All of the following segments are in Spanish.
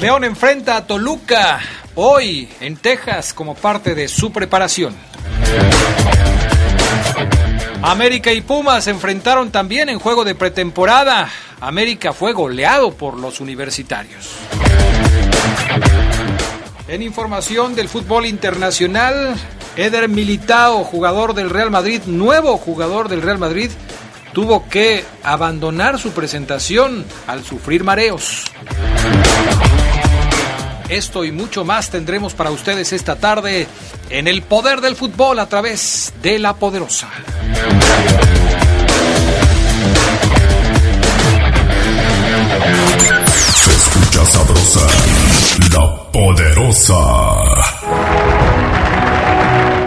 León enfrenta a Toluca hoy en Texas como parte de su preparación. América y Pumas se enfrentaron también en juego de pretemporada. América fue goleado por los universitarios. En información del fútbol internacional, Eder Militao, jugador del Real Madrid, nuevo jugador del Real Madrid, tuvo que abandonar su presentación al sufrir mareos. Esto y mucho más tendremos para ustedes esta tarde en el poder del fútbol a través de la poderosa. Se escucha sabrosa, la poderosa.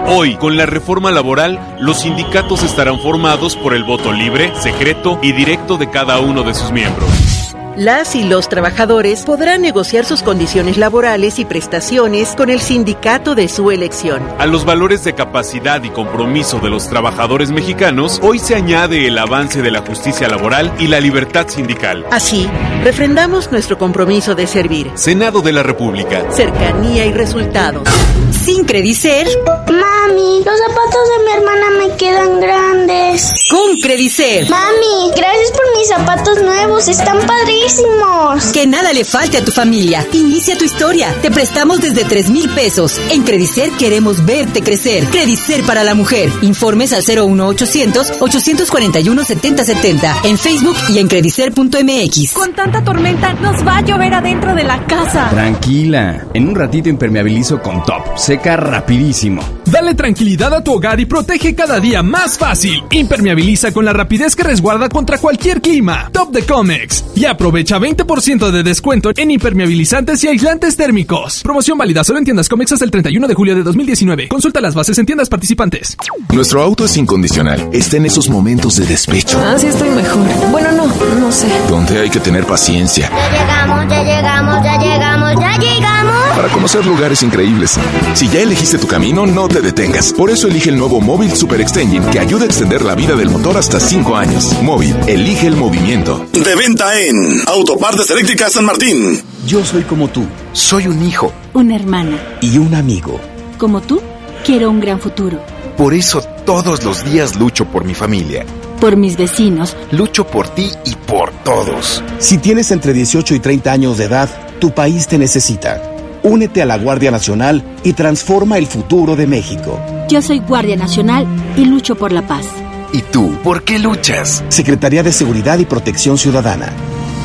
Hoy, con la reforma laboral, los sindicatos estarán formados por el voto libre, secreto y directo de cada uno de sus miembros. Las y los trabajadores podrán negociar sus condiciones laborales y prestaciones con el sindicato de su elección. A los valores de capacidad y compromiso de los trabajadores mexicanos, hoy se añade el avance de la justicia laboral y la libertad sindical. Así, refrendamos nuestro compromiso de servir. Senado de la República. Cercanía y resultados. Sin Credicer. Mami, los zapatos de mi me quedan grandes. Con Credicer. Mami, gracias por mis zapatos nuevos, están padrísimos. Que nada le falte a tu familia. Inicia tu historia. Te prestamos desde 3 mil pesos. En Credicer queremos verte crecer. Credicer para la mujer. Informes al 01800 841 7070 en Facebook y en credicer.mx. Con tanta tormenta nos va a llover adentro de la casa. Tranquila, en un ratito impermeabilizo con Top. Seca rapidísimo. Dale tranquilidad a tu hogar y protege cada día más fácil. Impermeabiliza con la rapidez que resguarda contra cualquier clima. Top de Comex. Y aprovecha 20% de descuento en impermeabilizantes y aislantes térmicos. Promoción válida solo en tiendas Comex hasta el 31 de julio de 2019. Consulta las bases en tiendas participantes. Nuestro auto es incondicional. Está en esos momentos de despecho. Ah, sí estoy mejor. Bueno, no, no sé. Donde hay que tener paciencia. Ya llegamos, ya llegamos, ya llegamos, ya llegamos. Para conocer lugares increíbles. Si ya elegiste tu camino, no te detengas. Por eso elige el nuevo Móvil Super Extension que ayuda a extender la vida del motor hasta 5 años. Móvil, elige el movimiento. De venta en Autopartes Eléctricas San Martín. Yo soy como tú. Soy un hijo. Una hermana. Y un amigo. Como tú, quiero un gran futuro. Por eso todos los días lucho por mi familia. Por mis vecinos. Lucho por ti y por todos. Si tienes entre 18 y 30 años de edad, tu país te necesita. Únete a la Guardia Nacional y transforma el futuro de México. Yo soy Guardia Nacional y lucho por la paz. ¿Y tú, por qué luchas? Secretaría de Seguridad y Protección Ciudadana.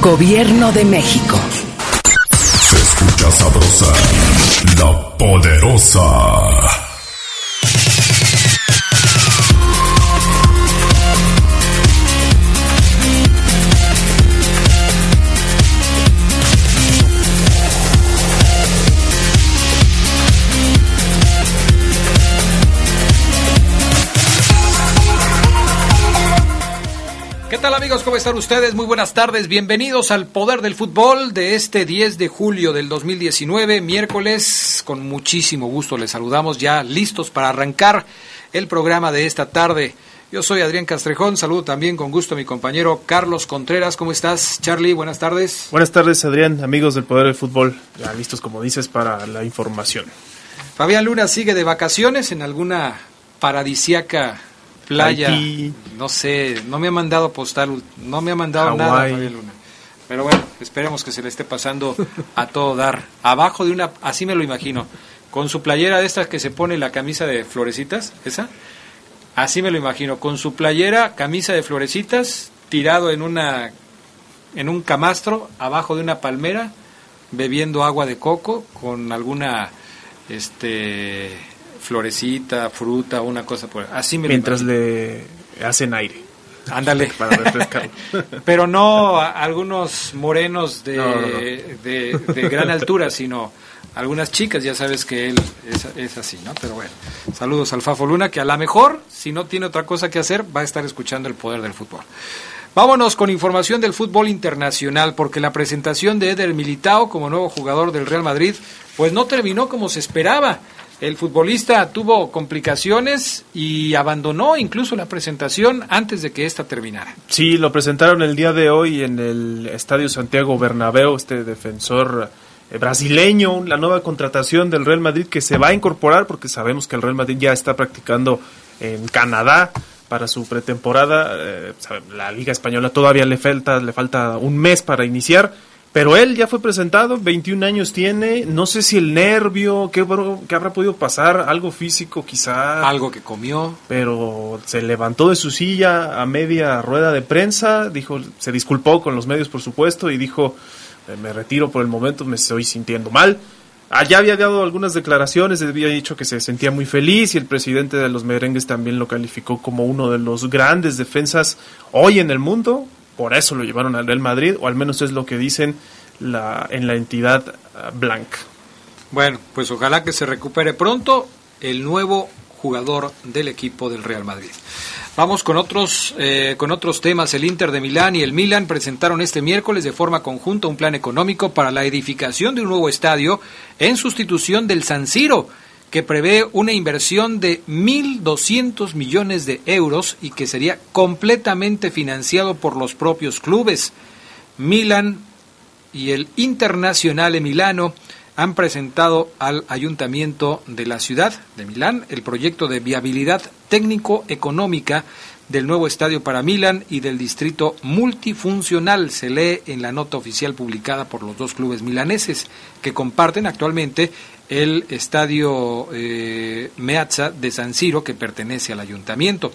Gobierno de México. Se escucha sabrosa, la poderosa. Amigos? ¿Cómo están ustedes? Muy buenas tardes. Bienvenidos al Poder del Fútbol de este 10 de julio del 2019, miércoles. Con muchísimo gusto les saludamos ya listos para arrancar el programa de esta tarde. Yo soy Adrián Castrejón, saludo también con gusto a mi compañero Carlos Contreras. ¿Cómo estás, Charlie? Buenas tardes. Buenas tardes, Adrián, amigos del Poder del Fútbol. Ya listos, como dices, para la información. Fabián Luna sigue de vacaciones en alguna paradisiaca playa. Haití. No sé, no me ha mandado postal, no me ha mandado nada. Fabián Luna. Pero bueno, esperemos que se le esté pasando a todo dar. Abajo de una, así me lo imagino, con su playera de estas que se pone la camisa de florecitas, esa. Así me lo imagino, con su playera, camisa de florecitas, tirado en una en un camastro abajo de una palmera bebiendo agua de coco con alguna este florecita, fruta, una cosa por así me mientras le hacen aire. Ándale. Para refrescar. Pero no algunos morenos de, No, no, no. de- de gran altura, sino algunas chicas, ya sabes que él es, es así, ¿no? Pero bueno, saludos al Fafo Luna, que a lo mejor, si no tiene otra cosa que hacer, va a estar escuchando el poder del fútbol. Vámonos con información del fútbol internacional, porque la presentación de Eder Militao como nuevo jugador del Real Madrid, pues no terminó como se esperaba. El futbolista tuvo complicaciones y abandonó incluso la presentación antes de que ésta terminara. Sí, lo presentaron el día de hoy en el Estadio Santiago Bernabéu, este defensor eh, brasileño, la nueva contratación del Real Madrid que se va a incorporar porque sabemos que el Real Madrid ya está practicando en Canadá para su pretemporada. eh, la Liga Española todavía le falta, le falta un mes para iniciar. Pero él ya fue presentado, 21 años tiene, no sé si el nervio, qué, qué habrá podido pasar, algo físico quizá. Algo que comió. Pero se levantó de su silla a media rueda de prensa, dijo, se disculpó con los medios por supuesto y dijo, "Eh, me retiro por el momento, me estoy sintiendo mal. Allá había dado algunas declaraciones, había dicho que se sentía muy feliz y el presidente de los merengues también lo calificó como uno de los grandes defensas hoy en el mundo, por eso lo llevaron al Real Madrid, o al menos es lo que dicen la, en la entidad ah, blanca. Bueno, pues ojalá que se recupere pronto el nuevo jugador del equipo del Real Madrid. Vamos con otros, eh, con otros temas. El Inter de Milán y el Milan presentaron este miércoles de forma conjunta un plan económico para la edificación de un nuevo estadio en sustitución del San Siro, que prevé una inversión de 1.200 millones de euros y que sería completamente financiado por los propios clubes. Milan y el Internazionale Milano han presentado al ayuntamiento de la ciudad de Milán el proyecto de viabilidad técnico-económica del nuevo estadio para Milán y del distrito multifuncional, se lee en la nota oficial publicada por los dos clubes milaneses que comparten actualmente el estadio eh, Meazza de San Siro que pertenece al ayuntamiento.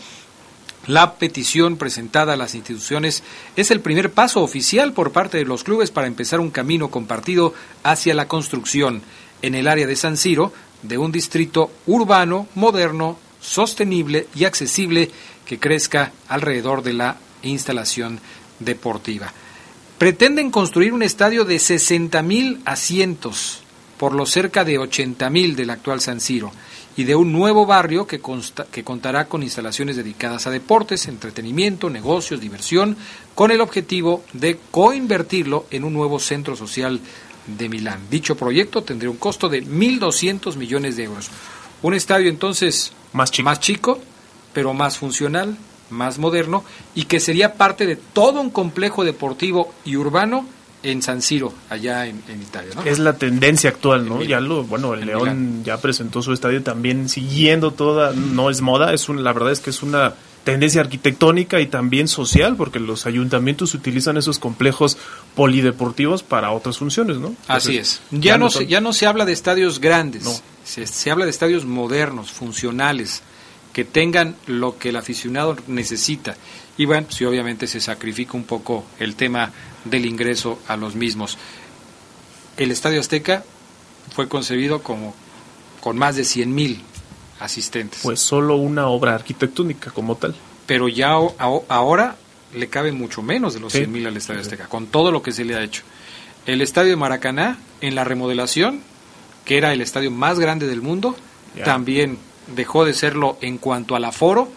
La petición presentada a las instituciones es el primer paso oficial por parte de los clubes para empezar un camino compartido hacia la construcción en el área de San Siro de un distrito urbano, moderno, sostenible y accesible que crezca alrededor de la instalación deportiva. Pretenden construir un estadio de 60.000 asientos por los cerca de 80.000 del actual San Siro y de un nuevo barrio que, consta- que contará con instalaciones dedicadas a deportes, entretenimiento, negocios, diversión, con el objetivo de coinvertirlo en un nuevo centro social de Milán. Dicho proyecto tendría un costo de 1.200 millones de euros. Un estadio entonces más chico, pero más funcional, más moderno y que sería parte de todo un complejo deportivo y urbano en San Siro, allá en, en Italia. ¿no? Es la tendencia actual, ¿no? Ya lo, bueno, el León Milán. ya presentó su estadio también siguiendo toda, no es moda, es un, la verdad es que es una tendencia arquitectónica y también social, porque los ayuntamientos utilizan esos complejos polideportivos para otras funciones, ¿no? Así es. Ya no, se, ya no se habla de estadios grandes, se, se habla de estadios modernos, funcionales, que tengan lo que el aficionado necesita. Y bueno, sí, obviamente se sacrifica un poco el tema del ingreso a los mismos. El Estadio Azteca fue concebido como con más de 100 mil asistentes. Pues solo una obra arquitectónica como tal. pero ya o- ahora le cabe mucho menos de los Sí. 100 mil al Estadio Azteca, con todo lo que se le ha hecho. El Estadio de Maracaná, en la remodelación, que era el estadio más grande del mundo, Ya. también dejó de serlo en cuanto al aforo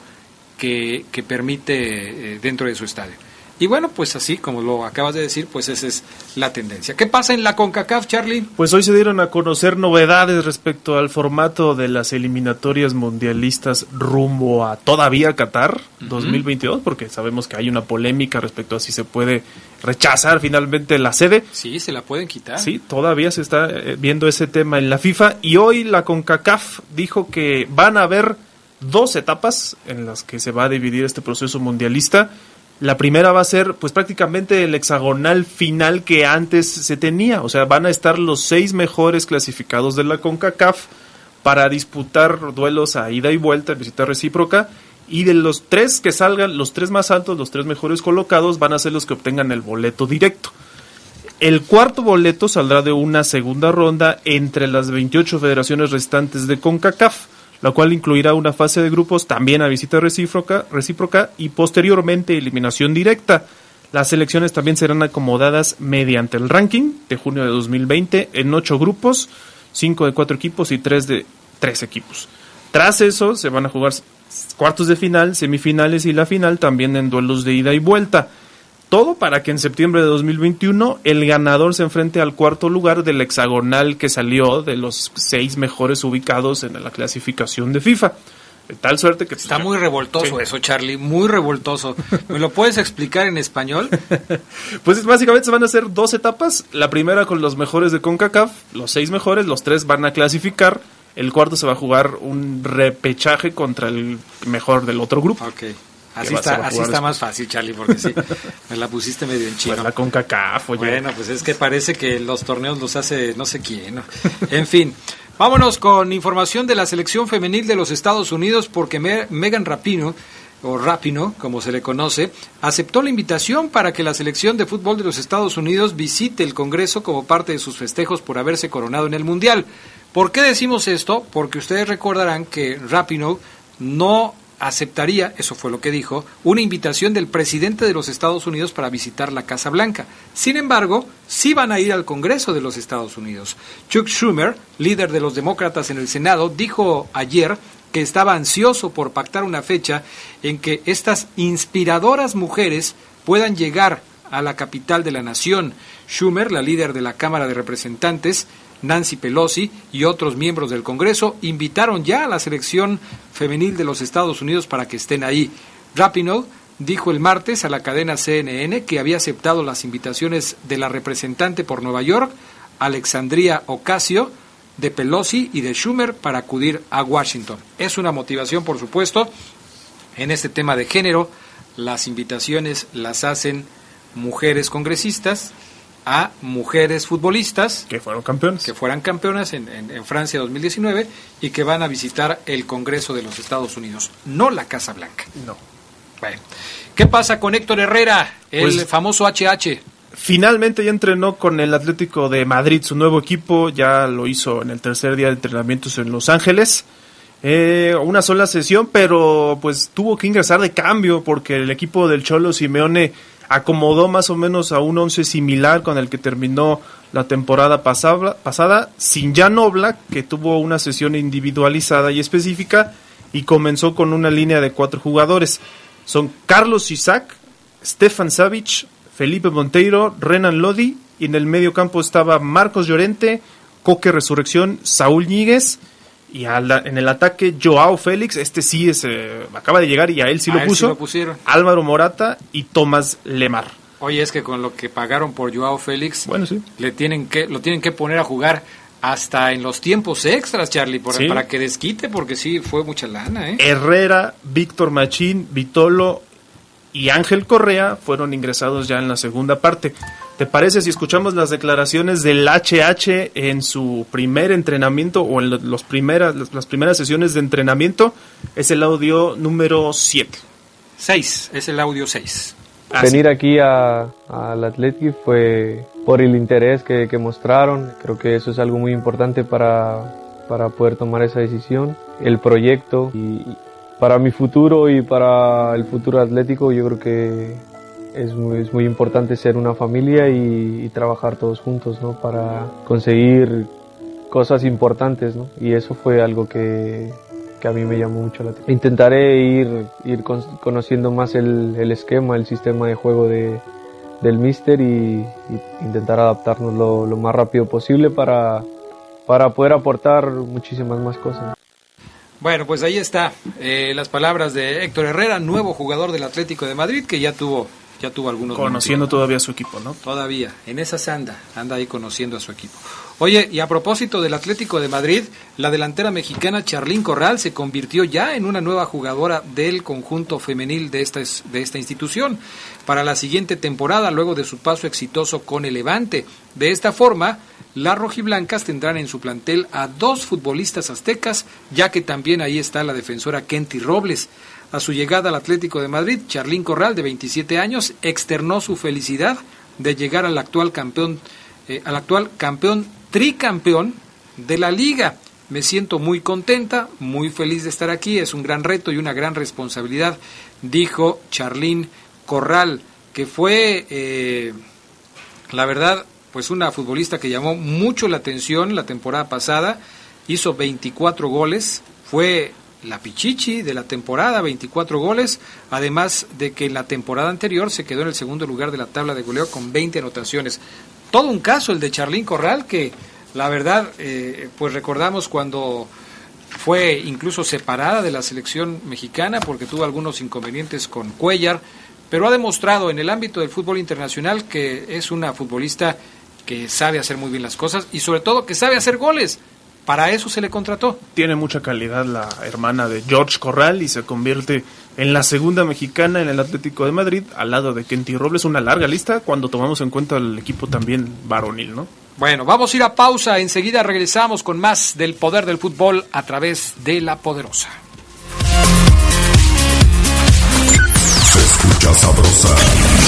que, que permite eh, dentro de su estadio. Y bueno, pues así como lo acabas de decir, pues esa es la tendencia. ¿Qué pasa en la CONCACAF, Charlie? Pues hoy se dieron a conocer novedades respecto al formato de las eliminatorias mundialistas rumbo a todavía Qatar 2022, porque sabemos que hay una polémica respecto a si se puede rechazar finalmente la sede. Sí, se la pueden quitar. Sí, todavía se está eh, viendo ese tema en la FIFA y hoy la CONCACAF dijo que van a haber dos etapas en las que se va a dividir este proceso mundialista. La primera va a ser pues prácticamente el hexagonal final que antes se tenía, o sea, van a estar los seis mejores clasificados de la CONCACAF para disputar duelos a ida y vuelta, visita recíproca, Y de los tres que salgan, los tres más altos, los tres mejores colocados, van a ser los que obtengan el boleto directo. El cuarto boleto saldrá de una segunda ronda entre las 28 federaciones restantes de CONCACAF, la cual incluirá una fase de grupos también a visita recíproca, y posteriormente eliminación directa. Las selecciones también serán acomodadas mediante el ranking de junio de 2020 en ocho grupos, cinco de cuatro equipos y tres de tres equipos. Tras eso se van a jugar cuartos de final, semifinales y la final también en duelos de ida y vuelta. Todo para que en septiembre de 2021 el ganador se enfrente al cuarto lugar del hexagonal que salió de los seis mejores ubicados en la clasificación de FIFA. De tal suerte que... Está muy revoltoso eso, Charlie, muy revoltoso. ¿Me lo puedes explicar en español? pues básicamente se van a hacer dos etapas. La primera con los mejores de CONCACAF, los seis mejores, los tres van a clasificar. El cuarto se va a jugar un repechaje contra el mejor del otro grupo. Ok. Así está, así está más fácil, Charlie, porque sí, me la pusiste medio en chino. Pues la CONCACAF, oye. Bueno, pues es que parece que los torneos los hace no sé quién. En fin, Vámonos con información de la selección femenil de los Estados Unidos porque Megan Rapino o Rapino, como se le conoce, aceptó la invitación para que la selección de fútbol de los Estados Unidos visite el Congreso como parte de sus festejos por haberse coronado en el Mundial. ¿Por qué decimos esto? Porque ustedes recordarán que Rapino no aceptaría, eso fue lo que dijo, una invitación del presidente de los Estados Unidos para visitar la Casa Blanca. Sin embargo, sí van a ir al Congreso de los Estados Unidos. Chuck Schumer, líder de los demócratas en el Senado, dijo ayer que estaba ansioso por pactar una fecha en que estas inspiradoras mujeres puedan llegar a la capital de la nación. Schumer, la líder de la Cámara de Representantes, Nancy Pelosi y otros miembros del Congreso invitaron ya a la selección femenil de los Estados Unidos para que estén ahí. Rapinoe dijo el martes a la cadena CNN que había aceptado las invitaciones de la representante por Nueva York, Alexandria Ocasio, de Pelosi y de Schumer para acudir a Washington. Es una motivación, por supuesto, en este tema de género. Las invitaciones las hacen mujeres congresistas a mujeres futbolistas que fueron campeones que fueran campeonas en, en, Francia 2019 y que van a visitar el Congreso de los Estados Unidos, no la Casa Blanca. No. Bueno, ¿qué pasa con Héctor Herrera, el pues, famoso HH? Finalmente ya entrenó con el Atlético de Madrid, su nuevo equipo, ya lo hizo en el tercer día de entrenamientos en Los Ángeles. Eh, una sola sesión, pero pues tuvo que ingresar de cambio porque el equipo del Cholo Simeone acomodó más o menos a un once similar con el que terminó la temporada pasada, pasada sin Jan Oblak, que tuvo una sesión individualizada y específica, y comenzó con una línea de cuatro jugadores. Son Carlos Isaac, Stefan Savic, Felipe Monteiro, Renan Lodi, y en el medio campo estaba Marcos Llorente, Coque Resurrección, Saúl Ñíguez, y en el ataque, Joao Félix, este sí es, eh, acaba de llegar y a él sí lo puso. pusieron. Álvaro Morata y Tomás Lemar. Oye, es que con lo que pagaron por Joao Félix, bueno, sí. le tienen que, lo tienen que poner a jugar hasta en los tiempos extras, Charlie, para que desquite, porque sí, fue mucha lana. ¿eh? Herrera, Víctor Machín, Vitolo y Ángel Correa fueron ingresados ya en la segunda parte. ¿Te parece si escuchamos las declaraciones del HH en su primer entrenamiento o en los primeras, las primeras sesiones de entrenamiento? Es el audio número 7. 6, es el audio 6. Ah, Venir aquí al Athletic fue por el interés que, mostraron. Creo que eso es algo muy importante para, para poder tomar esa decisión. El proyecto y para mi futuro y para el futuro atlético yo creo que es muy, importante ser una familia y, trabajar todos juntos, ¿no? Para conseguir cosas importantes, ¿no? Y eso fue algo que, que a mí me llamó mucho la atención. Intentaré ir, ir conociendo más el, el, esquema, el sistema de juego de, del Mister y, intentar adaptarnos lo, lo, más rápido posible para, para poder aportar muchísimas más cosas. Bueno, pues ahí está eh, las palabras de Héctor Herrera, nuevo jugador del Atlético de Madrid, que ya tuvo ya tuvo algunos conociendo todavía a su equipo, ¿no? Todavía, en esa anda, anda ahí conociendo a su equipo. Oye, y a propósito del Atlético de Madrid, la delantera mexicana Charlín Corral se convirtió ya en una nueva jugadora del conjunto femenil de esta, de esta institución para la siguiente temporada, luego de su paso exitoso con el Levante. De esta forma, las rojiblancas tendrán en su plantel a dos futbolistas aztecas, ya que también ahí está la defensora Kenty Robles. a su llegada al Atlético de Madrid, Charlín Corral, de 27 años, externó su felicidad de llegar al actual campeón, eh, al actual campeón tricampeón de la liga. Me siento muy contenta, muy feliz de estar aquí, es un gran reto y una gran responsabilidad, dijo Charlín Corral, que fue, eh, la verdad, pues una futbolista que llamó mucho la atención la temporada pasada, hizo 24 goles, fue la Pichichi de la temporada, 24 goles, además de que en la temporada anterior se quedó en el segundo lugar de la tabla de goleo con 20 anotaciones. Todo un caso el de Charlín Corral que la verdad, eh, pues recordamos cuando fue incluso separada de la selección mexicana porque tuvo algunos inconvenientes con Cuellar, pero ha demostrado en el ámbito del fútbol internacional que es una futbolista que sabe hacer muy bien las cosas y sobre todo que sabe hacer goles. Para eso se le contrató. Tiene mucha calidad la hermana de George Corral y se convierte en la segunda mexicana en el Atlético de Madrid, al lado de Kenty Robles, una larga lista cuando tomamos en cuenta el equipo también varonil, ¿no? Bueno, vamos a ir a pausa, enseguida regresamos con más del poder del fútbol a través de la poderosa. Se escucha sabrosa,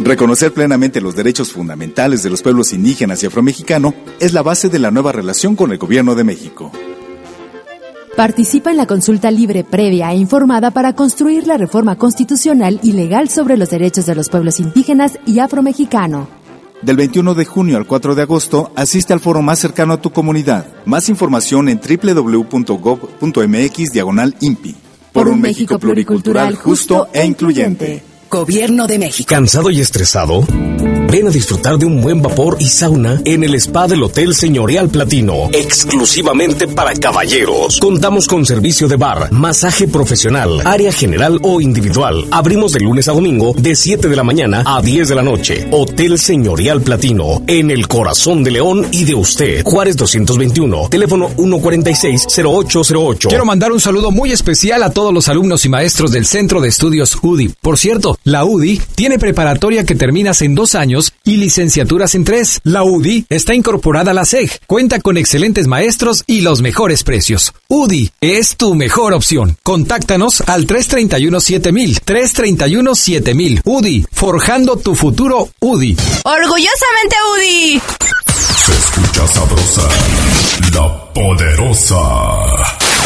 Reconocer plenamente los derechos fundamentales de los pueblos indígenas y afromexicano es la base de la nueva relación con el Gobierno de México. Participa en la consulta libre, previa e informada para construir la reforma constitucional y legal sobre los derechos de los pueblos indígenas y afromexicano. Del 21 de junio al 4 de agosto, asiste al foro más cercano a tu comunidad. Más información en www.gov.mx diagonal INPI. Por un México pluricultural, justo e incluyente. Gobierno de México. ¿Cansado y estresado? Ven a disfrutar de un buen vapor y sauna en el spa del Hotel Señorial Platino, exclusivamente para caballeros. Contamos con servicio de bar, masaje profesional, área general o individual. Abrimos de lunes a domingo de 7 de la mañana a 10 de la noche. Hotel Señorial Platino, en el corazón de León y de usted. Juárez 221, teléfono 146-0808. Quiero mandar un saludo muy especial a todos los alumnos y maestros del Centro de Estudios UDI. Por cierto, la UDI tiene preparatoria que terminas en dos años y licenciaturas en tres. La UDI está incorporada a la SEG, cuenta con excelentes maestros y los mejores precios. UDI es tu mejor opción. Contáctanos al 331-7000, 331-7000. UDI, forjando tu futuro UDI. Orgullosamente UDI. Se escucha sabrosa, la poderosa.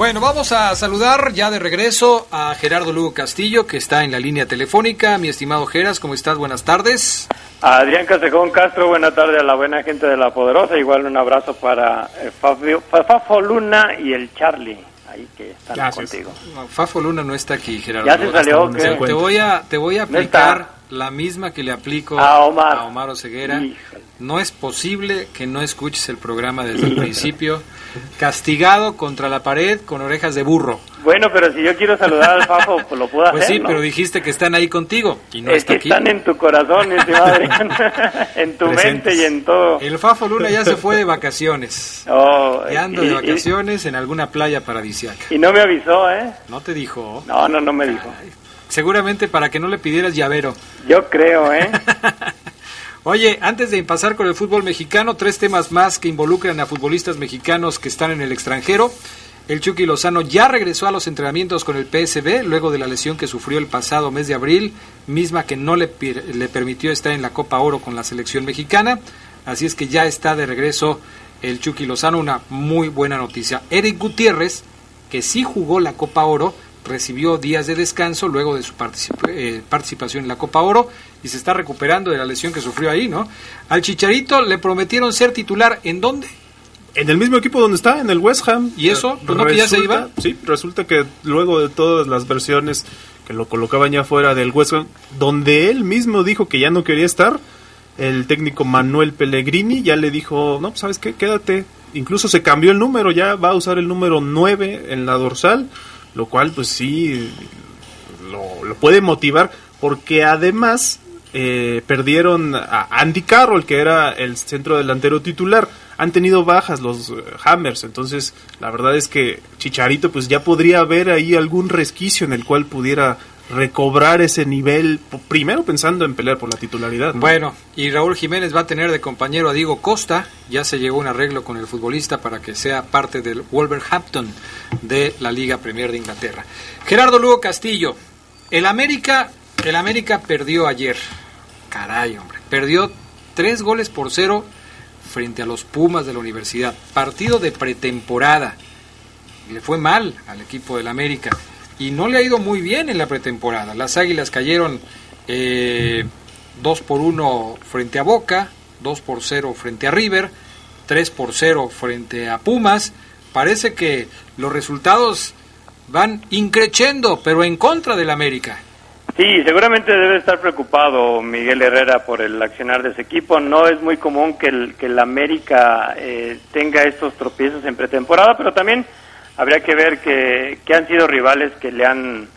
Bueno, vamos a saludar ya de regreso a Gerardo Lugo Castillo, que está en la línea telefónica. Mi estimado Geras, ¿cómo estás? Buenas tardes. Adrián Casejón Castro, buena tarde a la buena gente de La Poderosa. Igual un abrazo para eh, Fabio, Fafo Luna y el Charlie, ahí que están Gracias. contigo. No, Fafo Luna no está aquí, Gerardo. Ya se salió, Te voy a, te voy a aplicar. La misma que le aplico A Omar. a Omar Oseguera. No es posible que no escuches el programa desde el principio. Castigado contra la pared con orejas de burro. Bueno, pero si yo quiero saludar al Fafo, pues lo puedo Pues hacer, sí, ¿no? pero dijiste que están ahí contigo y no es está que aquí. están en tu corazón, Adrián. en tu Presentes. mente y en todo. El Fafo Luna ya se fue de vacaciones. Oh, y- de y- vacaciones en alguna playa paradisiaca. Y, no me avisó, ¿eh? ¿No te dijo? No, no, no me dijo. Seguramente para que no le pidieras llavero. Yo creo, ¿eh? Oye, antes de pasar con el fútbol mexicano, tres temas más que involucran a futbolistas mexicanos que están en el extranjero. El Chucky Lozano ya regresó a los entrenamientos con el PSB luego de la lesión que sufrió el pasado mes de abril, misma que no le, le permitió estar en la Copa Oro con la selección mexicana. Así es que ya está de regreso el Chucky Lozano, una muy buena noticia. Eric Gutiérrez, que sí jugó la Copa Oro, recibió días de descanso luego de su eh, participación en la Copa Oro y se está recuperando de la lesión que sufrió ahí, ¿no? Al Chicharito le prometieron ser titular en dónde? En el mismo equipo donde está, en el West Ham. ¿Y eso? ¿Pues ¿No que ya se iba? Sí, resulta que luego de todas las versiones que lo colocaban ya fuera del West Ham, donde él mismo dijo que ya no quería estar, el técnico Manuel Pellegrini ya le dijo, no, pues, sabes qué, quédate. Incluso se cambió el número, ya va a usar el número 9 en la dorsal, lo cual pues sí lo, lo puede motivar, porque además eh, perdieron a Andy Carroll, que era el centro delantero titular. Han tenido bajas los eh, Hammers, entonces la verdad es que Chicharito pues ya podría haber ahí algún resquicio en el cual pudiera recobrar ese nivel, primero pensando en pelear por la titularidad. Bueno, y Raúl Jiménez va a tener de compañero a Diego Costa, ya se llegó un arreglo con el futbolista para que sea parte del Wolverhampton de la Liga Premier de Inglaterra. Gerardo Lugo Castillo, el América, el América perdió ayer, caray hombre, perdió tres goles por cero frente a los Pumas de la Universidad, partido de pretemporada, le fue mal al equipo del América y no le ha ido muy bien en la pretemporada. Las Águilas cayeron eh, 2 por 1 frente a Boca, 2 por 0 frente a River, 3 por 0 frente a Pumas. Parece que los resultados van increciendo, pero en contra del América. Sí, seguramente debe estar preocupado Miguel Herrera por el accionar de ese equipo. No es muy común que el, que el América eh, tenga estos tropiezos en pretemporada, pero también habría que ver que, han sido rivales que le han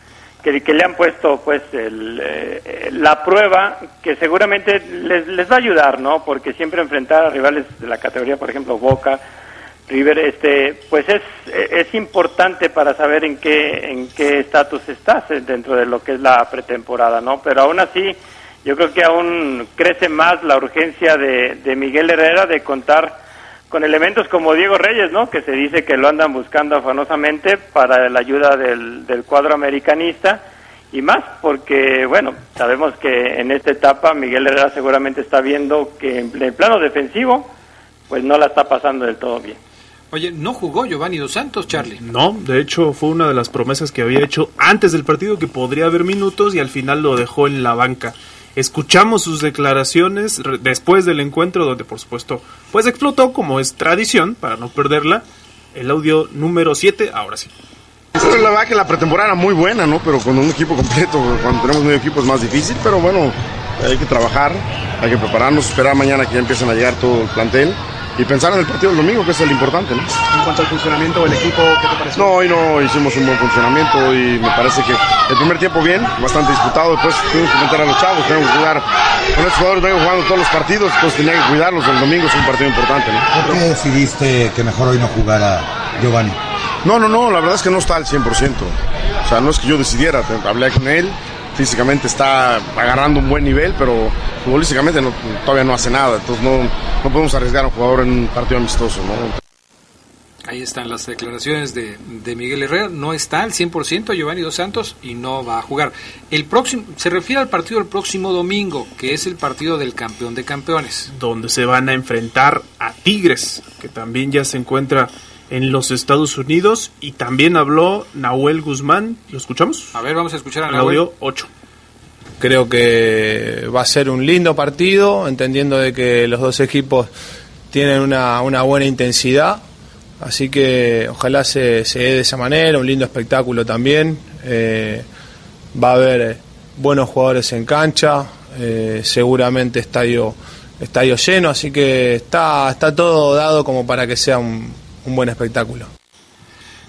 que, que le han puesto pues eh, la prueba que seguramente les, les va a ayudar no porque siempre enfrentar a rivales de la categoría por ejemplo Boca River este pues es es importante para saber en qué en qué estatus estás dentro de lo que es la pretemporada no pero aún así yo creo que aún crece más la urgencia de, de Miguel Herrera de contar con elementos como Diego Reyes, ¿no? Que se dice que lo andan buscando afanosamente para la ayuda del, del cuadro americanista y más porque, bueno, sabemos que en esta etapa Miguel Herrera seguramente está viendo que en el plano defensivo, pues no la está pasando del todo bien. Oye, ¿no jugó Giovanni Dos Santos, Charlie? No, de hecho fue una de las promesas que había hecho antes del partido que podría haber minutos y al final lo dejó en la banca. Escuchamos sus declaraciones después del encuentro, donde por supuesto, pues explotó como es tradición, para no perderla, el audio número 7, ahora sí. La verdad que la pretemporada muy buena, ¿no? Pero con un equipo completo, cuando tenemos un equipo es más difícil, pero bueno, hay que trabajar, hay que prepararnos, esperar mañana que ya empiecen a llegar todo el plantel y pensar en el partido del domingo, que es el importante, ¿no? En cuanto al funcionamiento del equipo, ¿qué te pareció? No, hoy no hicimos un buen funcionamiento y me parece que el primer tiempo bien, bastante disputado, después tuvimos que meter a los chavos, tenemos que jugar, con estos jugadores vengo jugando todos los partidos, entonces tenía que cuidarlos, el domingo es un partido importante, ¿no? ¿Por qué decidiste que mejor hoy no jugara Giovanni? No, no, no, la verdad es que no está al 100%, o sea, no es que yo decidiera, hablé con él, físicamente está agarrando un buen nivel, pero futbolísticamente todavía no hace nada. Entonces no, no podemos arriesgar a un jugador en un partido amistoso. ¿no? Ahí están las declaraciones de, de, Miguel Herrera. No está al 100% Giovanni Dos Santos y no va a jugar. El próximo se refiere al partido del próximo domingo, que es el partido del campeón de campeones. Donde se van a enfrentar a Tigres, que también ya se encuentra en los Estados Unidos y también habló Nahuel Guzmán. ¿Lo escuchamos? A ver, vamos a escuchar a Nahuel. Audio 8. Creo que va a ser un lindo partido, entendiendo de que los dos equipos tienen una, una buena intensidad, así que ojalá se, se dé de esa manera, un lindo espectáculo también. Eh, va a haber buenos jugadores en cancha, eh, seguramente estadio, estadio lleno, así que está, está todo dado como para que sea un, un buen espectáculo.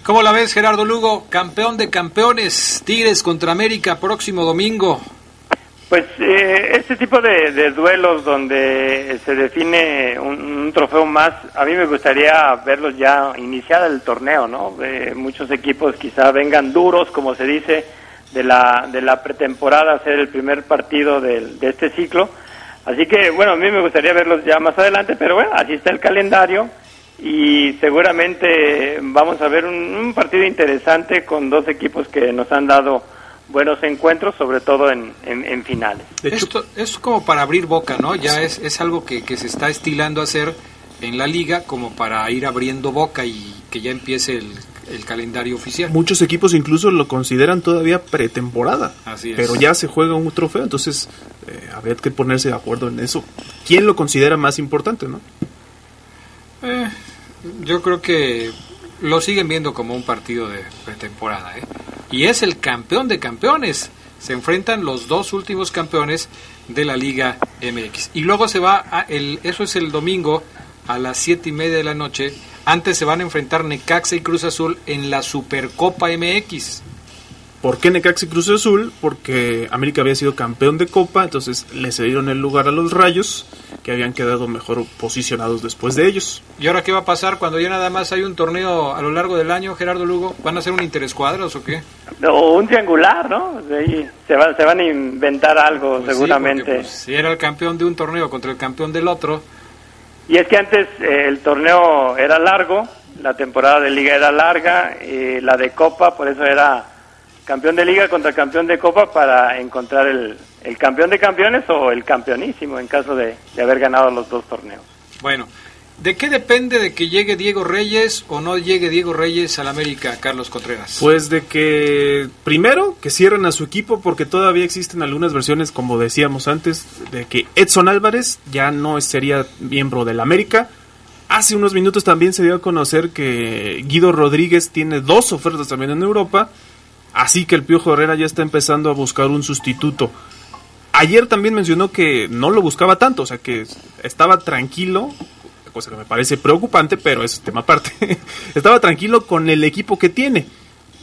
¿Cómo la ves, Gerardo Lugo? Campeón de campeones, Tigres contra América, próximo domingo. Pues eh, este tipo de, duelos donde se define un, trofeo más, a mí me gustaría verlos ya iniciada el torneo, ¿no? muchos equipos quizá vengan duros, como se dice, de la, de la pretemporada, hacer el primer partido de, de este ciclo. Así que, bueno, a mí me gustaría verlos ya más adelante, pero bueno, así está el calendario y seguramente vamos a ver un, un partido interesante con dos equipos que nos han dado buenos encuentros, sobre todo en, en, en finales. Esto es como para abrir boca, ¿no? Ya es, es algo que, que se está estilando hacer en la liga como para ir abriendo boca y que ya empiece el, el calendario oficial. Muchos equipos incluso lo consideran todavía pretemporada, Así es. pero ya se juega un trofeo, entonces eh, habría que ponerse de acuerdo en eso. ¿Quién lo considera más importante, no? Eh, yo creo que lo siguen viendo como un partido de pretemporada, ¿eh? Y es el campeón de campeones. Se enfrentan los dos últimos campeones de la Liga MX. Y luego se va, a el, eso es el domingo a las siete y media de la noche. Antes se van a enfrentar Necaxa y Cruz Azul en la Supercopa MX. ¿Por qué Necaxa y Cruz Azul? Porque América había sido campeón de Copa, entonces le cedieron el lugar a los Rayos, que habían quedado mejor posicionados después de ellos. ¿Y ahora qué va a pasar cuando ya nada más hay un torneo a lo largo del año, Gerardo Lugo? ¿Van a hacer un interescuadros o qué? O un triangular, ¿no? Se, van, se van a inventar algo Pues sí, seguramente. porque, pues, si era el campeón de un torneo contra el campeón del otro, Y es que antes eh, el torneo era largo, la temporada de liga era larga, y la de copa, por eso era campeón de liga contra campeón de copa para encontrar el, el campeón de campeones o el campeonísimo en caso de, de haber ganado los dos torneos. Bueno, ¿de qué depende de que llegue Diego Reyes o no llegue Diego Reyes al América, Carlos Contreras? Pues de que primero que cierren a su equipo porque todavía existen algunas versiones como decíamos antes de que Edson Álvarez ya no sería miembro del América. Hace unos minutos también se dio a conocer que Guido Rodríguez tiene dos ofertas también en Europa, así que el Piojo Herrera ya está empezando a buscar un sustituto. Ayer también mencionó que no lo buscaba tanto, o sea que estaba tranquilo, cosa que me parece preocupante, pero es tema aparte. estaba tranquilo con el equipo que tiene.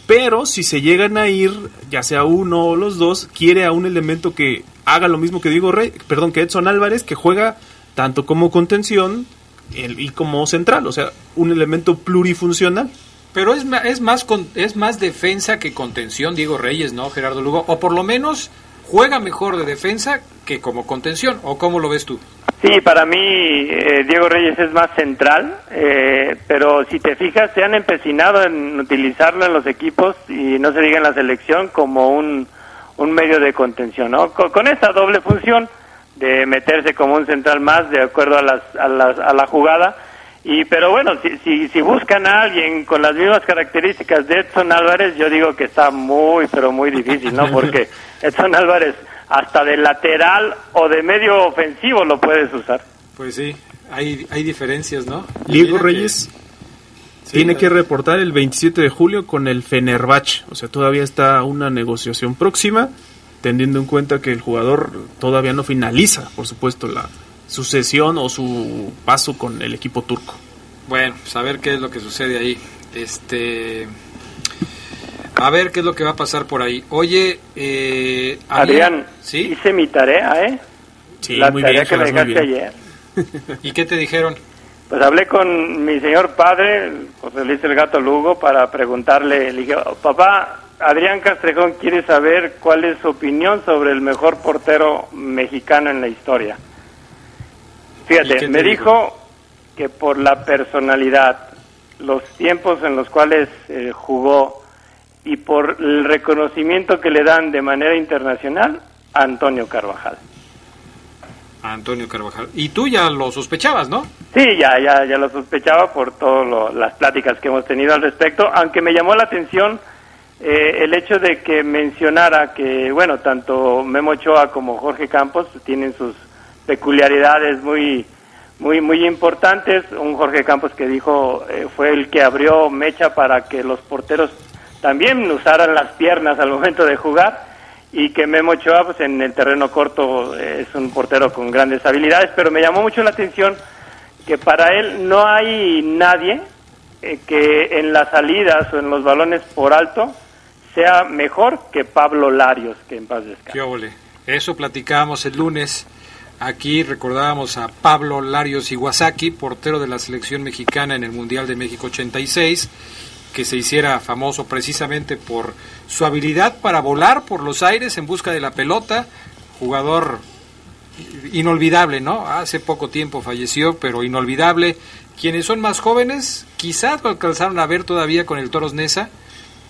Pero si se llegan a ir, ya sea uno o los dos, quiere a un elemento que haga lo mismo que digo Rey, perdón, que Edson Álvarez, que juega tanto como contención y como central, o sea, un elemento plurifuncional. Pero es, es, más con- es más defensa que contención, Diego Reyes, ¿no, Gerardo Lugo? O por lo menos juega mejor de defensa que como contención, ¿o cómo lo ves tú? Sí, para mí eh, Diego Reyes es más central, eh, pero si te fijas, se han empecinado en utilizarlo en los equipos y no se diga en la selección como un, un medio de contención, ¿no? Con, con esa doble función de meterse como un central más de acuerdo a, las, a, las, a la jugada. Y pero bueno, si, si, si buscan a alguien con las mismas características de Edson Álvarez, yo digo que está muy, pero muy difícil, ¿no? Porque Edson Álvarez hasta de lateral o de medio ofensivo lo puedes usar. Pues sí, hay, hay diferencias, ¿no? Diego que- Reyes tiene que reportar el 27 de julio con el Fenerbahce, o sea, todavía está una negociación próxima, teniendo en cuenta que el jugador todavía no finaliza, por supuesto, la sucesión o su paso con el equipo turco. Bueno, pues a ver qué es lo que sucede ahí. Este. A ver qué es lo que va a pasar por ahí. Oye, eh, Adrián, ¿Sí? hice mi tarea, ¿eh? Sí, la muy tarea bien, que me dejaste ayer. ¿Y qué te dijeron? Pues hablé con mi señor padre, José Luis el Gato Lugo, para preguntarle, le dije, "Oh, papá, Adrián Castrejón quiere saber cuál es su opinión sobre el mejor portero mexicano en la historia. ¿Y qué Fíjate, te me dijo? dijo que por la personalidad, los tiempos en los cuales eh, jugó y por el reconocimiento que le dan de manera internacional, a Antonio Carvajal. Antonio Carvajal. Y tú ya lo sospechabas, ¿no? Sí, ya, ya, ya lo sospechaba por todas las pláticas que hemos tenido al respecto, aunque me llamó la atención eh, el hecho de que mencionara que, bueno, tanto Memo Ochoa como Jorge Campos tienen sus peculiaridades muy, muy, muy importantes. Un Jorge Campos que dijo eh, fue el que abrió mecha para que los porteros también usaran las piernas al momento de jugar y que Memo Ochoa pues, en el terreno corto eh, es un portero con grandes habilidades, pero me llamó mucho la atención que para él no hay nadie eh, que en las salidas o en los balones por alto sea mejor que Pablo Larios, que en paz descanse. Eso platicábamos el lunes. Aquí recordábamos a Pablo Larios Iwasaki, portero de la selección mexicana en el Mundial de México 86, que se hiciera famoso precisamente por su habilidad para volar por los aires en busca de la pelota, jugador inolvidable, ¿no? Hace poco tiempo falleció, pero inolvidable. Quienes son más jóvenes, quizás lo alcanzaron a ver todavía con el Toros Nesa,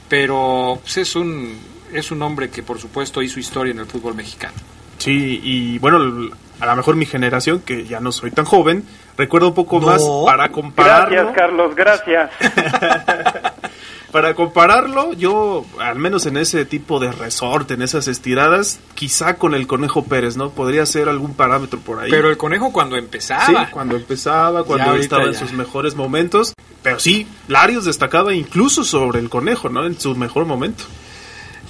pero pues, es un es un hombre que por supuesto hizo historia en el fútbol mexicano. Sí, y bueno, a lo mejor mi generación, que ya no soy tan joven, recuerdo un poco más para compararlo. Gracias, Carlos, gracias. para compararlo, yo, al menos en ese tipo de resorte, en esas estiradas, quizá con el Conejo Pérez, ¿no? Podría ser algún parámetro por ahí. Pero el Conejo cuando empezaba. Sí, cuando empezaba, cuando estaba en sus mejores momentos. Pero sí, Larios destacaba incluso sobre el Conejo, ¿no? En su mejor momento.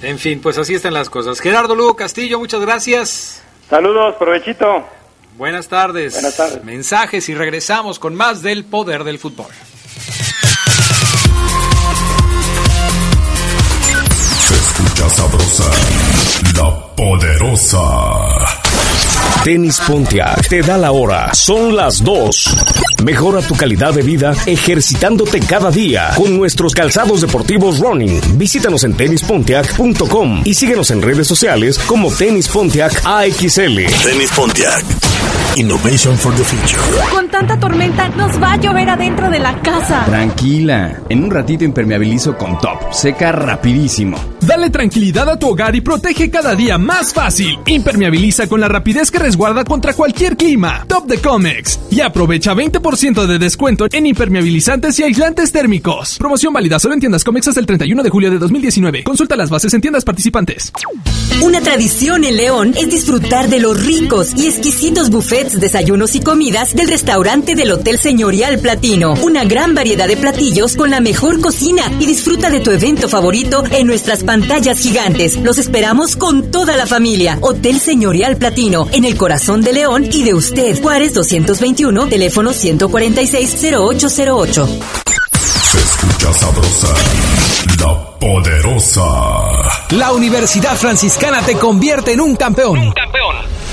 En fin, pues así están las cosas. Gerardo Lugo Castillo, muchas gracias. Saludos, provechito. Buenas tardes. Buenas tardes. Mensajes y regresamos con más del poder del fútbol. Se escucha sabrosa, la poderosa. Tenis Pontiac te da la hora. Son las 2. Mejora tu calidad de vida ejercitándote cada día con nuestros calzados deportivos running. Visítanos en tenispontiac.com y síguenos en redes sociales como Tenis Pontiac AXL. Tenis Pontiac. Innovation for the future. Con tanta tormenta nos va a llover adentro de la casa. Tranquila, en un ratito impermeabilizo con Top. Seca rapidísimo. Dale tranquilidad a tu hogar y protege cada día más fácil. Impermeabiliza con la rapidez que resguarda contra cualquier clima. Top de Comex. Y aprovecha 20% de descuento en impermeabilizantes y aislantes térmicos. Promoción válida solo en tiendas Comex hasta el 31 de julio de 2019. Consulta las bases en tiendas participantes. Una tradición en León es disfrutar de los ricos y exquisitos buffets, desayunos y comidas del restaurante del Hotel Señorial Platino. Una gran variedad de platillos con la mejor cocina y disfruta de tu evento favorito en nuestras pantallas gigantes. Los esperamos con toda la familia. Hotel Señorial Platino, en el corazón de León y de usted. Juárez 221, teléfono 146-0808. Se escucha sabrosa, la poderosa. La Universidad Franciscana te convierte en un campeón.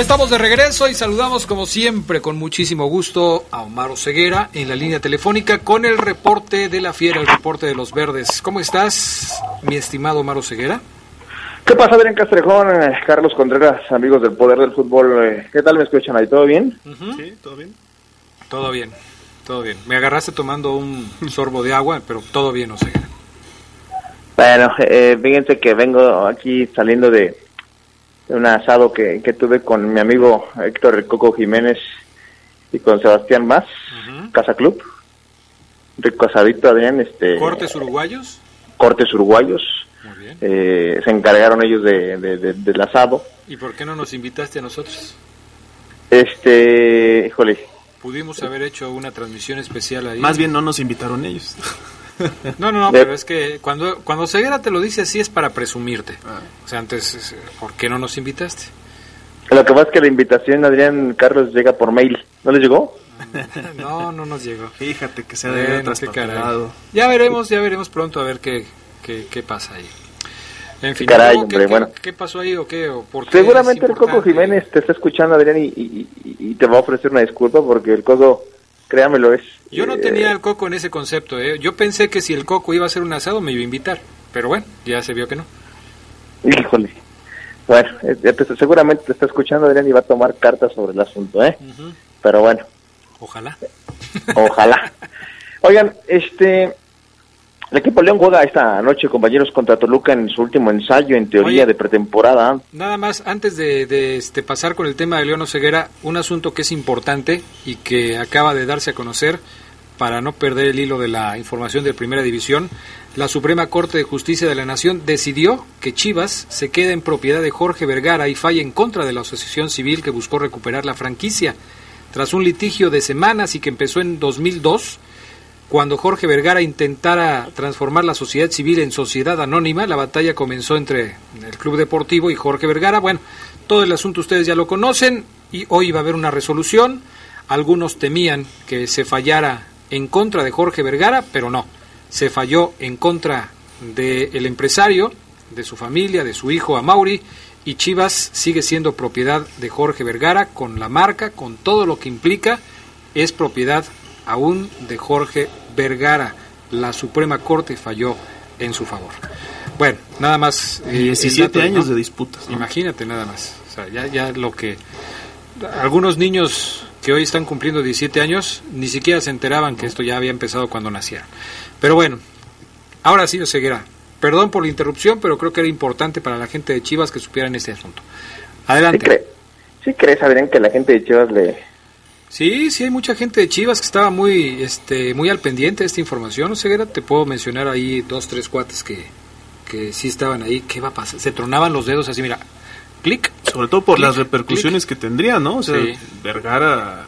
Ya estamos de regreso y saludamos como siempre con muchísimo gusto a Omar Ceguera en la línea telefónica con el reporte de la fiera, el reporte de los verdes. ¿Cómo estás, mi estimado Omar Ceguera? ¿Qué pasa, Adrián Castrejón, eh, Carlos Contreras, amigos del Poder del Fútbol? eh, ¿Qué tal me escuchan ahí? ¿Todo bien? Sí, todo bien. Todo bien, todo bien. Me agarraste tomando un sorbo de agua, pero todo bien, Oceguera. Bueno, eh, fíjense que vengo aquí saliendo de, de un asado que, que tuve con mi amigo Héctor Ricoco Jiménez y con Sebastián Más, Casa Club. Rico asadito, Adrián, este... ¿Cortes uruguayos? cortes uruguayos. Eh, se encargaron ellos de, de- de- del asado. ¿Y por qué no nos invitaste a nosotros? Este, híjole, Pudimos haber hecho una transmisión especial ahí. Más bien no nos invitaron ellos. No, no, no, De- pero es que cuando, cuando Ceguera te lo dice así es para presumirte. Ah. O sea, antes, es, ¿por qué no nos invitaste? lo que pasa es que la invitación, Adrián Carlos, llega por mail. ¿No les llegó? No, no nos llegó. Fíjate que se ha Bueno, de. Ya veremos, ya veremos pronto a ver qué, qué, qué pasa ahí. En fin, Caray. ¿Qué- hombre, qué, bueno. ¿qué pasó ahí o qué? ¿O por qué Seguramente el Coco? Jiménez te está escuchando, Adrián, y- y te va a ofrecer una disculpa porque el Coco, créamelo, es... Yo no eh, tenía el coco en ese concepto. ¿eh? Yo pensé que si el coco iba a hacer un asado me iba a invitar. Pero bueno, ya se vio que no. Híjole. Bueno, eh, seguramente te está escuchando, Adrián, y va a tomar cartas sobre el asunto, ¿eh? Pero bueno, Ojalá. ojalá. Oigan, este... El equipo León juega esta noche, compañeros, contra Toluca en su último ensayo, en teoría, Oye. de pretemporada. Nada más, antes de, de, este, pasar con el tema de León Ceguera, un asunto que es importante y que acaba de darse a conocer para no perder el hilo de la información de Primera División. La Suprema Corte de Justicia de la Nación decidió que Chivas se queda en propiedad de Jorge Vergara y falla en contra de la asociación civil que buscó recuperar la franquicia. Tras un litigio de semanas y que empezó en 2002, Cuando Jorge Vergara intentara transformar la sociedad civil en sociedad anónima, la batalla comenzó entre el Club Deportivo y Jorge Vergara. Bueno, todo el asunto ustedes ya lo conocen y hoy va a haber una resolución. Algunos temían que se fallara en contra de Jorge Vergara, pero no. Se falló en contra del empresario, de su familia, de su hijo Amauri, y Chivas sigue siendo propiedad de Jorge Vergara con la marca, con todo lo que implica, es propiedad aún de Jorge Vergara. La Suprema Corte falló en su favor. Bueno, nada más. Eh, 17 años de disputas. Imagínate nada más. O sea, ya, ya lo que. Algunos niños que hoy están cumpliendo 17 años ni siquiera se enteraban que esto ya había empezado cuando nacieron. Pero bueno, ahora sí, Oseguera. Perdón por la interrupción, pero creo que era importante para la gente de Chivas que supieran este asunto. Adelante. ¿Sí, crees, Adrián, que la gente de Chivas le... Sí, sí, hay mucha gente de Chivas que estaba muy, este, muy al pendiente de esta información. Oseguera, te puedo mencionar ahí dos, tres cuates que, que sí estaban ahí. ¿Qué va a pasar? Se tronaban los dedos así, mira, clic. Sobre todo por las repercusiones que tendría, ¿no? O sea, Vergara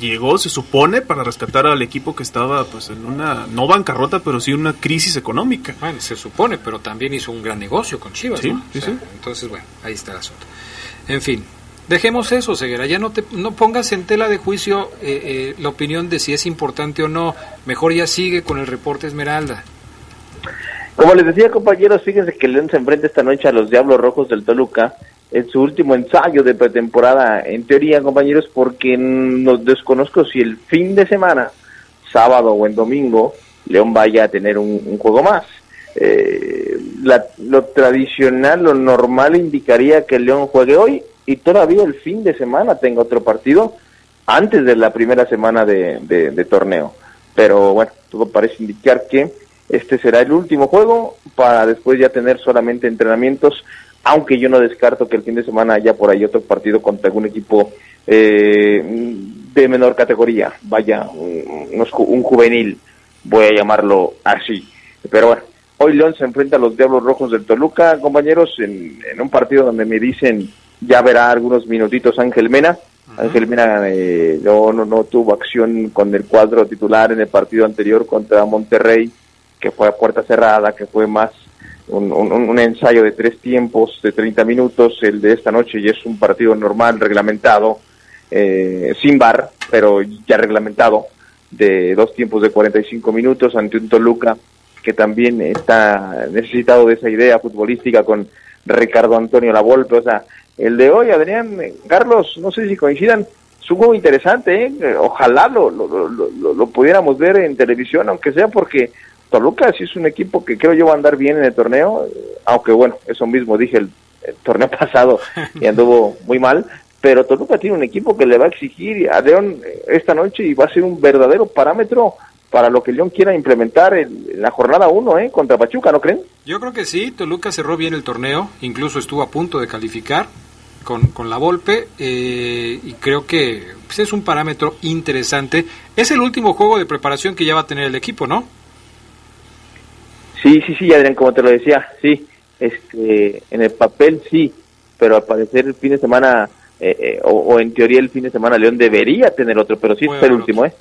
llegó, se supone, para rescatar al equipo que estaba pues en una, no bancarrota, pero sí una crisis económica. Bueno, se supone, pero también hizo un gran negocio con Chivas, ¿no? Entonces, bueno, ahí está el asunto. En fin, dejemos eso, Ceguera, ya no, te, no pongas en tela de juicio eh, eh, la opinión de si es importante o no, mejor ya sigue con el reporte Esmeralda. Como les decía, compañeros, fíjense que León se enfrenta esta noche a los Diablos Rojos del Toluca en su último ensayo de pretemporada, en teoría, compañeros, porque no desconozco si el fin de semana, sábado o en domingo, León vaya a tener un, juego más. Eh, lo tradicional, lo normal indicaría que León juegue hoy y todavía el fin de semana tenga otro partido antes de la primera semana de, de torneo. Pero bueno, todo parece indicar que este será el último juego para después ya tener solamente entrenamientos aunque yo no descarto que el fin de semana haya por ahí otro partido contra algún equipo eh, de menor categoría, vaya, un, juvenil, voy a llamarlo así. Pero bueno, hoy León se enfrenta a los Diablos Rojos del Toluca, compañeros, en, un partido donde me dicen ya verá algunos minutitos Ángel Mena. Ángel Mena eh, no, no, no tuvo acción con el cuadro titular en el partido anterior contra Monterrey, que fue a puerta cerrada, que fue más un, un, ensayo de tres tiempos de 30 minutos, el de esta noche y es un partido normal, reglamentado, eh, sin bar, pero ya reglamentado, de dos tiempos de 45 minutos ante un Toluca que también está necesitado de esa idea futbolística con Ricardo Antonio Lavolpe, o sea, el de hoy, Adrián, Carlos, no sé si coincidan, es un juego interesante, ¿eh? ojalá lo, lo, lo, lo, pudiéramos ver en televisión, aunque sea porque Toluca sí es un equipo que creo yo va a andar bien en el torneo, aunque bueno, eso mismo dije el, torneo pasado y anduvo muy mal, pero Toluca tiene un equipo que le va a exigir a León esta noche y va a ser un verdadero parámetro para lo que León quiera implementar en, la jornada 1 ¿eh? contra Pachuca, ¿no creen? Yo creo que sí, Toluca cerró bien el torneo, incluso estuvo a punto de calificar con, con la Volpe eh, y creo que pues, es un parámetro interesante. Es el último juego de preparación que ya va a tener el equipo, ¿no? Sí, sí, sí, Adrián, como te lo decía, sí, este, en el papel sí, pero al parecer el fin de semana, eh, eh, o, en teoría el fin de semana León debería tener otro, pero sí es el último, ¿eh?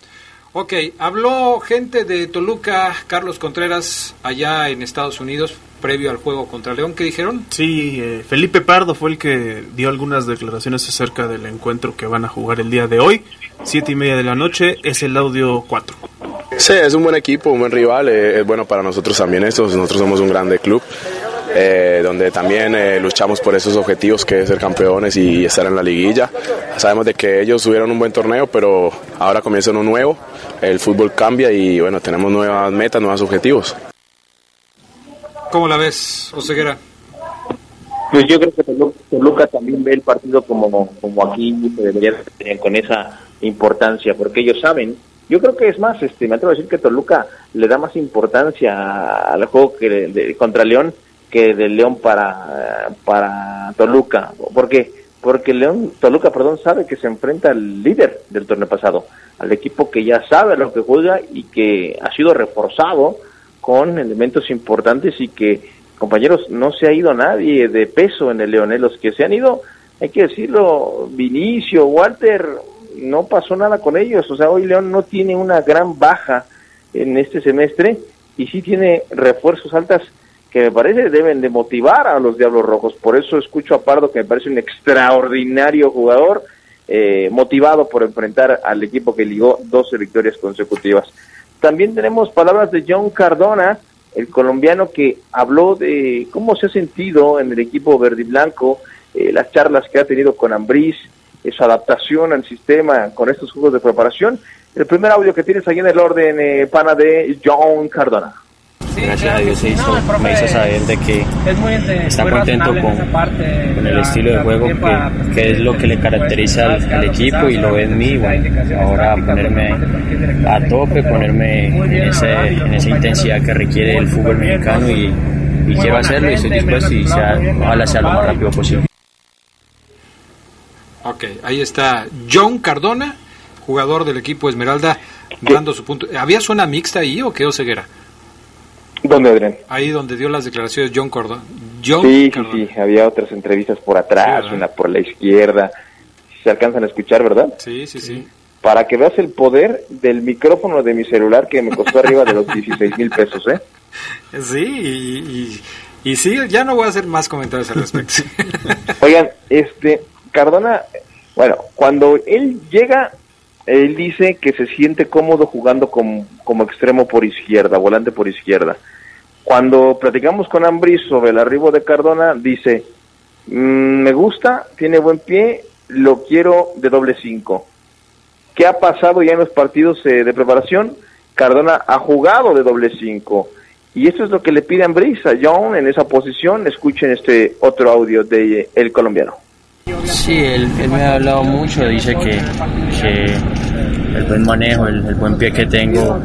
Ok, habló gente de Toluca, Carlos Contreras, allá en Estados Unidos, previo al juego contra León, ¿qué dijeron? Sí, eh, Felipe Pardo fue el que dio algunas declaraciones acerca del encuentro que van a jugar el día de hoy, siete y media de la noche, es el audio 4. Sí, es un buen equipo, un buen rival, eh, es bueno para nosotros también esto, nosotros somos un grande club. Eh, donde también eh, luchamos por esos objetivos que es ser campeones y estar en la liguilla. Sabemos de que ellos tuvieron un buen torneo, pero ahora comienza uno nuevo, el fútbol cambia y bueno, tenemos nuevas metas, nuevos objetivos. ¿Cómo la ves, Oseguera? Pues yo creo que Toluca también ve el partido como, como aquí se debería tener con esa importancia, porque ellos saben yo creo que es más, este, me atrevo a decir que Toluca le da más importancia al juego que de, contra León que de León para, para Toluca. ¿Por qué? Porque León, Toluca, perdón, sabe que se enfrenta al líder del torneo pasado, al equipo que ya sabe lo que juega y que ha sido reforzado con elementos importantes y que, compañeros, no se ha ido nadie de peso en el León. ¿eh? Los que se han ido, hay que decirlo, Vinicio, Walter, no pasó nada con ellos. O sea, hoy León no tiene una gran baja en este semestre y sí tiene refuerzos altas que me parece deben de motivar a los Diablos Rojos. Por eso escucho a Pardo que me parece un extraordinario jugador, eh, motivado por enfrentar al equipo que ligó 12 victorias consecutivas. También tenemos palabras de John Cardona, el colombiano que habló de cómo se ha sentido en el equipo verde y blanco, eh, las charlas que ha tenido con Ambriz, su adaptación al sistema con estos juegos de preparación. El primer audio que tienes ahí en el orden, eh, pana, de John Cardona. Gracias a Dios se hizo, me hizo saber de que está contento con, con el estilo de juego que, que, es lo que le caracteriza al, al, equipo y lo ve en mí. Bueno, ahora ponerme a tope, ponerme en, ese, en esa intensidad que requiere el fútbol mexicano y, y quiero hacerlo y estoy dispuesto y sea, ojalá sea lo más rápido posible. Ok, ahí está John Cardona, jugador del equipo Esmeralda, dando su punto. ¿Había zona mixta ahí o quedó ceguera? ¿Dónde, Adrián? Ahí donde dio las declaraciones John Cardona. John sí, Cardona. sí, sí, había otras entrevistas por atrás, sí, una por la izquierda. Se alcanzan a escuchar, ¿verdad? Sí, sí, sí. Para que veas el poder del micrófono de mi celular que me costó arriba de los 16 mil pesos, ¿eh? Sí, y, y, y, sí, ya no voy a hacer más comentarios al respecto. Oigan, este, Cardona, bueno, cuando él llega, él dice que se siente cómodo jugando como, extremo por izquierda, volante por izquierda. Cuando platicamos con Ambris sobre el arribo de Cardona, dice, mmm, me gusta, tiene buen pie, lo quiero de doble cinco. ¿Qué ha pasado ya en los partidos eh, de preparación? Cardona ha jugado de doble cinco. Y eso es lo que le pide Ambris a John en esa posición. Escuchen este otro audio de eh, el colombiano. Sí, él, él, me ha hablado mucho, dice que, que el buen manejo, el, buen pie que tengo,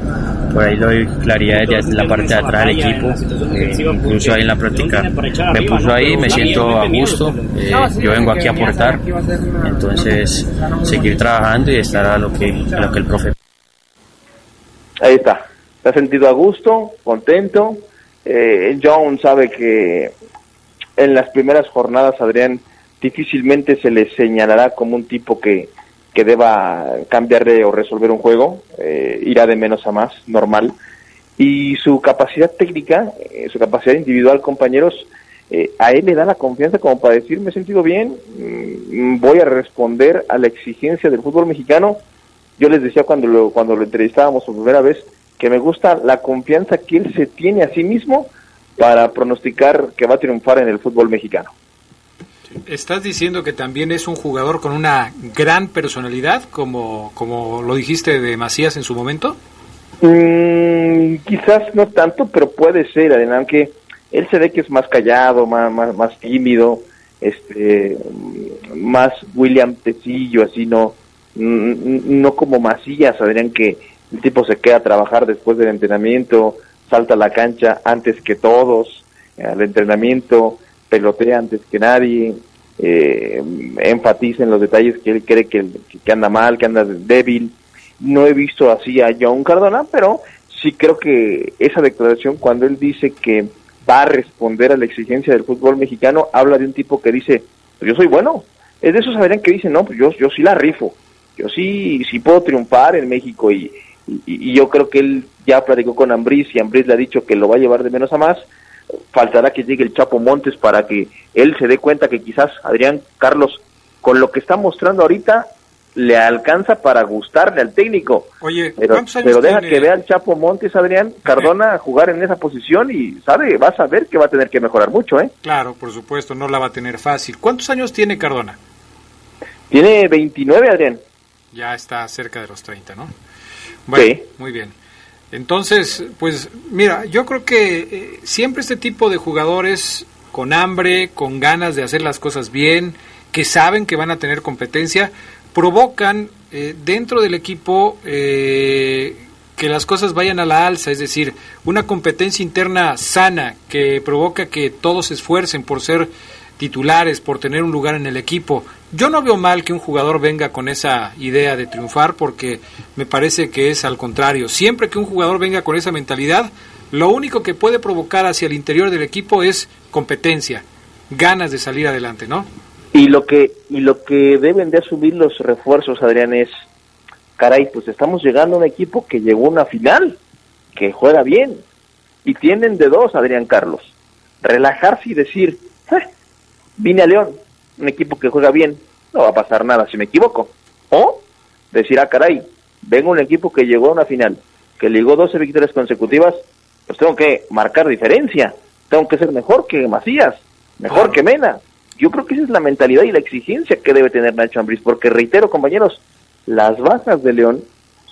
por ahí doy claridad desde la parte de atrás del equipo, eh, incluso ahí en la práctica me puso ahí, me siento a gusto, eh, yo vengo aquí a aportar, entonces seguir trabajando y estar a lo que, a lo que el profe. Ahí está, se ha sentido a gusto, contento, eh, John sabe que en las primeras jornadas Adrián difícilmente se le señalará como un tipo que, que deba cambiar de o resolver un juego, eh, irá de menos a más, normal. Y su capacidad técnica, eh, su capacidad individual, compañeros, eh, a él le da la confianza como para decir, me he sentido bien, mmm, voy a responder a la exigencia del fútbol mexicano. Yo les decía cuando lo, cuando lo entrevistábamos por primera vez que me gusta la confianza que él se tiene a sí mismo para pronosticar que va a triunfar en el fútbol mexicano. ¿Estás diciendo que también es un jugador con una gran personalidad, como, como lo dijiste de Macías en su momento? Mm, quizás no tanto, pero puede ser, aunque él se ve que es más callado, más, más, tímido, este, más William Tecillo, así no, no como Macías, Adrián, que el tipo se queda a trabajar después del entrenamiento, salta a la cancha antes que todos, al entrenamiento, pelotea antes que nadie, eh, enfatiza en los detalles que él cree que, que, anda mal, que anda débil. No he visto así a John Cardona, pero sí creo que esa declaración, cuando él dice que va a responder a la exigencia del fútbol mexicano, habla de un tipo que dice, pues yo soy bueno. Es de esos saberían que dicen, no, pues yo, yo sí la rifo, yo sí, sí puedo triunfar en México y, y, yo creo que él ya platicó con Ambris y Ambris le ha dicho que lo va a llevar de menos a más faltará que llegue el Chapo Montes para que él se dé cuenta que quizás Adrián Carlos, con lo que está mostrando ahorita, le alcanza para gustarle al técnico. Oye, pero, pero deja tiene? que vea al Chapo Montes, Adrián Cardona, a jugar en esa posición y sabe, vas a ver que va a tener que mejorar mucho, ¿eh? Claro, por supuesto, no la va a tener fácil. ¿Cuántos años tiene Cardona? Tiene 29, Adrián. Ya está cerca de los 30, ¿no? Bueno, sí. muy bien. Entonces, pues mira, yo creo que eh, siempre este tipo de jugadores con hambre, con ganas de hacer las cosas bien, que saben que van a tener competencia, provocan eh, dentro del equipo eh, que las cosas vayan a la alza, es decir, una competencia interna sana que provoca que todos se esfuercen por ser titulares, por tener un lugar en el equipo. Yo no veo mal que un jugador venga con esa idea de triunfar porque me parece que es al contrario. Siempre que un jugador venga con esa mentalidad, lo único que puede provocar hacia el interior del equipo es competencia, ganas de salir adelante, ¿no? Y lo que y lo que deben de asumir los refuerzos, Adrián, es caray, pues estamos llegando a un equipo que llegó a una final. que juega bien. Y tienen de dos Adrián Carlos. Relajarse y decir, eh, vine a León, un equipo que juega bien, no va a pasar nada si me equivoco. O decir, ah, caray, vengo un equipo que llegó a una final, que ligó 12 victorias consecutivas, pues tengo que marcar diferencia, tengo que ser mejor que Macías, mejor que Mena. Yo creo que esa es la mentalidad y la exigencia que debe tener Nacho Ambriz, porque reitero, compañeros, las bajas de León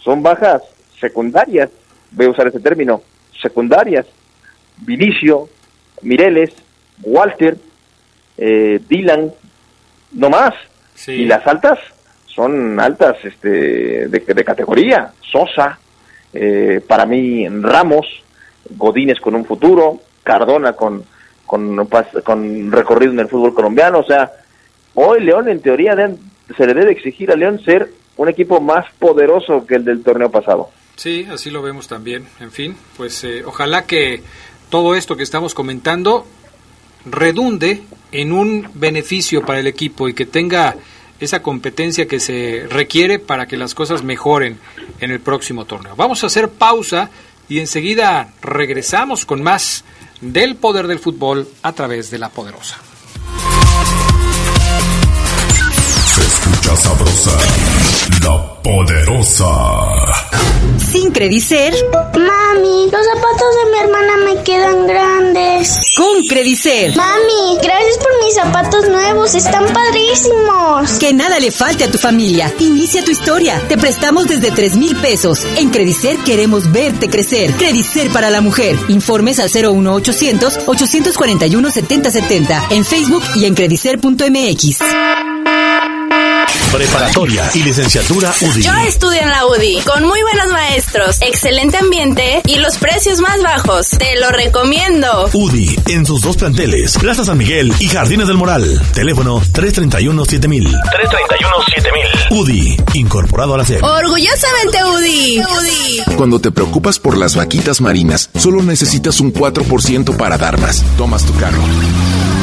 son bajas secundarias, voy a usar ese término, secundarias. Vinicio, Mireles, Walter, eh, Dylan, no más. Y las altas son altas este, de, categoría. Sosa, eh, para mí Ramos, Godínez con un futuro, Cardona con, con, con recorrido en el fútbol colombiano. O sea, hoy León en teoría se le debe exigir a León ser un equipo más poderoso que el del torneo pasado. Sí, así lo vemos también. En fin, pues eh, ojalá que todo esto que estamos comentando redunde en un beneficio para el equipo y que tenga esa competencia que se requiere para que las cosas mejoren en el próximo torneo. Vamos a hacer pausa y enseguida regresamos con más del poder del fútbol a través de la poderosa. Se escucha sabrosa, la poderosa. Sin Credicer. Mami, los zapatos de mi hermana me quedan grandes. Con Credicer. Mami, gracias por mis zapatos nuevos, están padrísimos. Que nada le falte a tu familia. Inicia tu historia. Te prestamos desde 3 mil pesos. En Credicer queremos verte crecer. Credicer para la mujer. Informes al 01800 841 7070 en Facebook y en credicer.mx. Preparatoria y licenciatura UDI. Yo estudio en la UDI con muy buenos maestros, excelente ambiente y los precios más bajos. Te lo recomiendo. UDI en sus dos planteles, Plaza San Miguel y Jardines del Moral. Teléfono 331 7000. 331 7000. UDI, incorporado a la SEP. Orgullosamente UDI. UDI. Cuando te preocupas por las vaquitas marinas, solo necesitas un 4% para dar más. Tomas tu carro.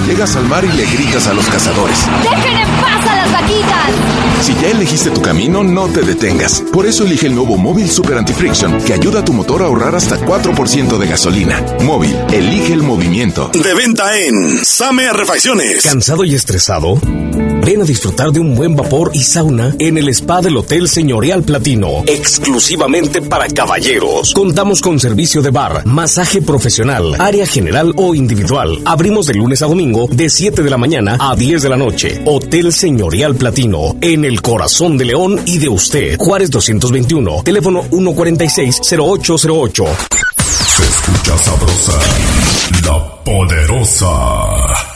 Llegas al mar y le gritas a los cazadores. ¡Dejen en paz a las vaquitas! Si ya elegiste tu camino, no te detengas. Por eso elige el nuevo Móvil Super Anti-Friction, que ayuda a tu motor a ahorrar hasta 4% de gasolina. Móvil, elige el movimiento. De venta en Same Refacciones. ¿Cansado y estresado? Ven a disfrutar de un buen vapor y sauna en el spa del Hotel Señorial Platino, exclusivamente para caballeros. Contamos con servicio de bar, masaje profesional, área general o individual. Abrimos de lunes a domingo de 7 de la mañana a 10 de la noche. Hotel Señorial Platino, en el corazón de León y de usted. Juárez 221, teléfono 146-0808. Se escucha sabrosa, la poderosa.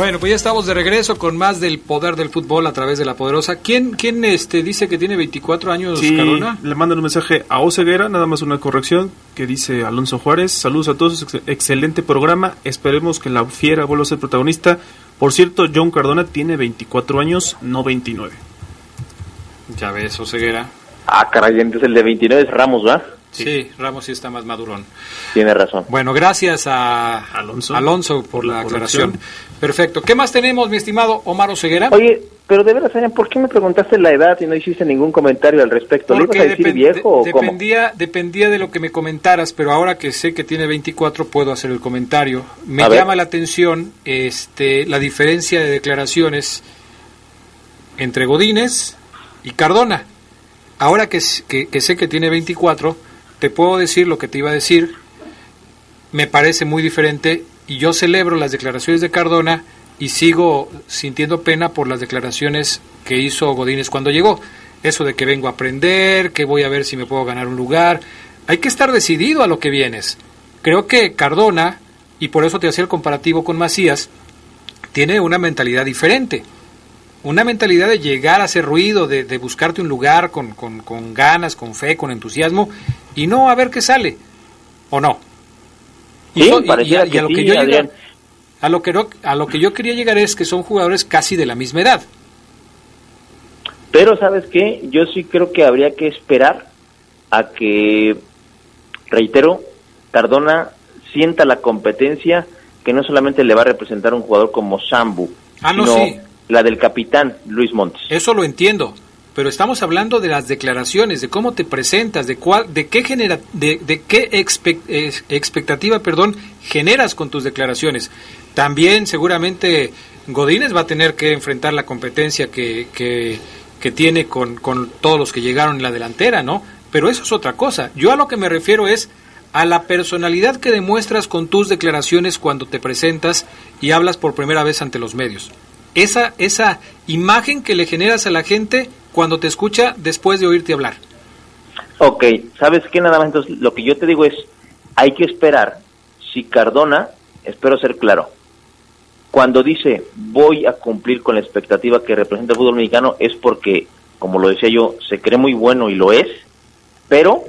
Bueno, pues ya estamos de regreso con más del poder del fútbol a través de la poderosa. ¿Quién, quién este, dice que tiene 24 años, sí, Le mandan un mensaje a Oseguera, nada más una corrección, que dice Alonso Juárez. Saludos a todos, excelente programa. Esperemos que la fiera vuelva a ser protagonista. Por cierto, John Cardona tiene 24 años, no 29. Ya ves, Oseguera. Ah, caray, entonces el de 29 es Ramos, ¿va? Sí. Ramos sí está más madurón. Tiene razón. Bueno, gracias a Alonso, Alonso por, la, aclaración. Perfecto. ¿Qué más tenemos, mi estimado Omar Oseguera? Oye, pero de veras, ¿por qué me preguntaste la edad y no hiciste ningún comentario al respecto? ¿Le ibas a decir viejo o dependía, dependía de lo que me comentaras, pero ahora que sé que tiene 24 puedo hacer el comentario. Me llama la atención este, la diferencia de declaraciones entre Godínez y Cardona. Ahora que, que, que sé que tiene 24 te puedo decir lo que te iba a decir, me parece muy diferente y yo celebro las declaraciones de Cardona y sigo sintiendo pena por las declaraciones que hizo Godínez cuando llegó. Eso de que vengo a aprender, que voy a ver si me puedo ganar un lugar. Hay que estar decidido a lo que vienes. Creo que Cardona, y por eso te hacía el comparativo con Macías, tiene una mentalidad diferente. Una mentalidad de llegar a hacer ruido, de, buscarte un lugar con, con, con ganas, con fe, con entusiasmo, y no a ver qué sale, ¿o no? Y, a, lo que yo a lo que a lo que yo quería llegar es que son jugadores casi de la misma edad. Pero sabes qué, yo sí creo que habría que esperar a que, reitero, Cardona sienta la competencia que no solamente le va a representar un jugador como Sambu, ah, no, sino la del capitán Luis Montes. Eso lo entiendo, pero estamos hablando de las declaraciones, de cómo te presentas, de cuál, de qué genera, de, de qué expectativa, perdón, generas con tus declaraciones. También seguramente Godínez va a tener que enfrentar la competencia que, que, que tiene con, con todos los que llegaron en la delantera, ¿no? Pero eso es otra cosa. Yo a lo que me refiero es a la personalidad que demuestras con tus declaraciones cuando te presentas y hablas por primera vez ante los medios. Esa, esa imagen que le generas a la gente cuando te escucha después de oírte hablar. Ok, ¿sabes qué? Nada más entonces lo que yo te digo es, hay que esperar si Cardona, espero ser claro, cuando dice voy a cumplir con la expectativa que representa el fútbol mexicano es porque, como lo decía yo, se cree muy bueno y lo es, pero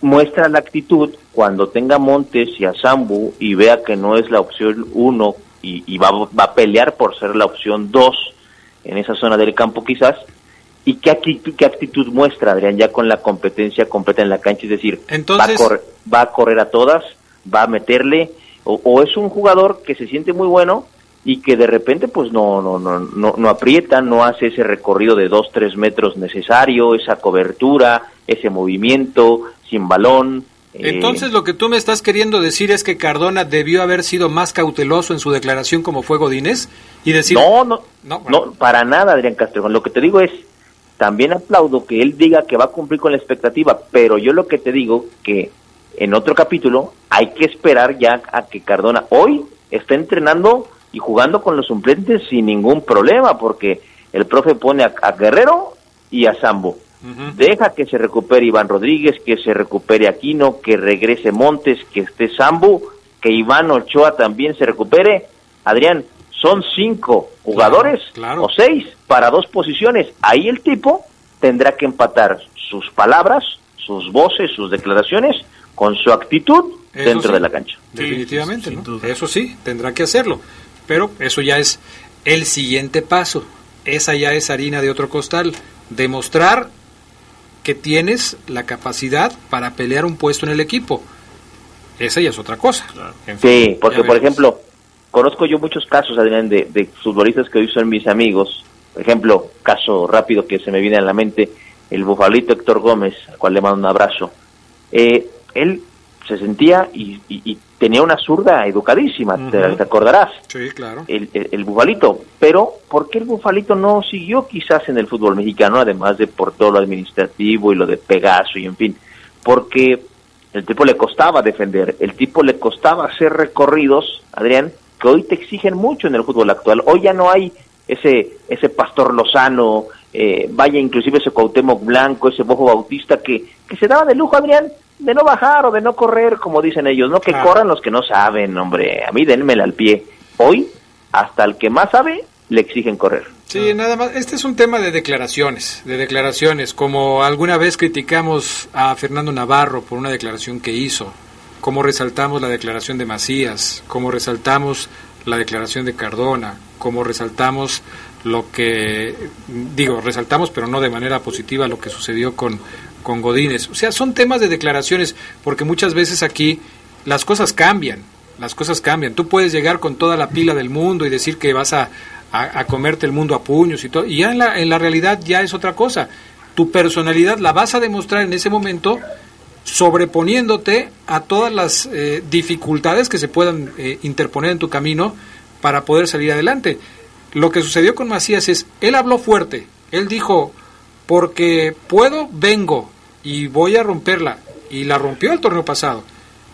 muestra la actitud cuando tenga Montes y a Sambu y vea que no es la opción uno y, va, va, a pelear por ser la opción dos en esa zona del campo quizás. ¿Y qué actitud, qué actitud muestra Adrián ya con la competencia completa en la cancha? Es decir, va, a correr, va a correr a todas, va a meterle, o, o es un jugador que se siente muy bueno y que de repente pues no, no, no, no, no aprieta, no hace ese recorrido de dos, tres metros necesario, esa cobertura, ese movimiento, sin balón. Eh, Entonces lo que tú me estás queriendo decir es que Cardona debió haber sido más cauteloso en su declaración como fue Godínez y decir... No, no, no, para nada Adrián Castro. Lo que te digo es, también aplaudo que él diga que va a cumplir con la expectativa, pero yo lo que te digo que en otro capítulo hay que esperar ya a que Cardona hoy está entrenando y jugando con los suplentes sin ningún problema, porque el profe pone a Guerrero y a Sambo Deja que se recupere Iván Rodríguez, que se recupere Aquino, que regrese Montes, que esté Sambu, que Iván Ochoa también se recupere. Adrián, son cinco jugadores o seis para dos posiciones. Ahí el tipo tendrá que empatar sus palabras, sus voces, sus declaraciones con su actitud dentro de la cancha. Definitivamente, eso sí, tendrá que hacerlo. Pero eso ya es el siguiente paso. Esa ya es harina de otro costal. Demostrar que tienes la capacidad para pelear un puesto en el equipo. Esa ya es otra cosa. sí, porque por ejemplo, conozco yo muchos casos, Adrián, de, de, futbolistas que hoy son mis amigos. Por ejemplo, caso rápido que se me viene a la mente, el bufalito Héctor Gómez, al cual le mando un abrazo. Eh, él se sentía y, tenía una zurda educadísima, te, acordarás. Sí, claro. El, bufalito. Pero, ¿por qué el bufalito no siguió quizás en el fútbol mexicano, además de por todo lo administrativo y lo de Pegaso y en fin? Porque el tipo le costaba defender, el tipo le costaba hacer recorridos, Adrián, que hoy te exigen mucho en el fútbol actual. Hoy ya no hay ese, ese Pastor Lozano, eh, vaya inclusive ese Cuauhtémoc Blanco, ese Bojo Bautista, que, que se daba de lujo, Adrián, de no bajar o de no correr, como dicen ellos, ¿no? Que corran los que no saben, hombre. A mí denmela al pie. Hoy, hasta el que más sabe, le exigen correr. Sí, nada más. Este es un tema de declaraciones, de declaraciones. Como alguna vez criticamos a Fernando Navarro por una declaración que hizo, como resaltamos la declaración de Macías, como resaltamos la declaración de Cardona, como resaltamos lo que, digo, resaltamos, pero no de manera positiva, lo que sucedió con con Godínez. O sea, son temas de declaraciones, porque muchas veces aquí las cosas cambian, las cosas cambian. Tú puedes llegar con toda la pila del mundo y decir que vas a, a, comerte el mundo a puños y todo, y ya en la, en la realidad ya es otra cosa. Tu personalidad la vas a demostrar en ese momento sobreponiéndote a todas las eh, dificultades que se puedan eh, interponer en tu camino para poder salir adelante. Lo que sucedió con Macías es, él habló fuerte, él dijo, porque puedo, vengo y voy a romperla. Y la rompió el torneo pasado.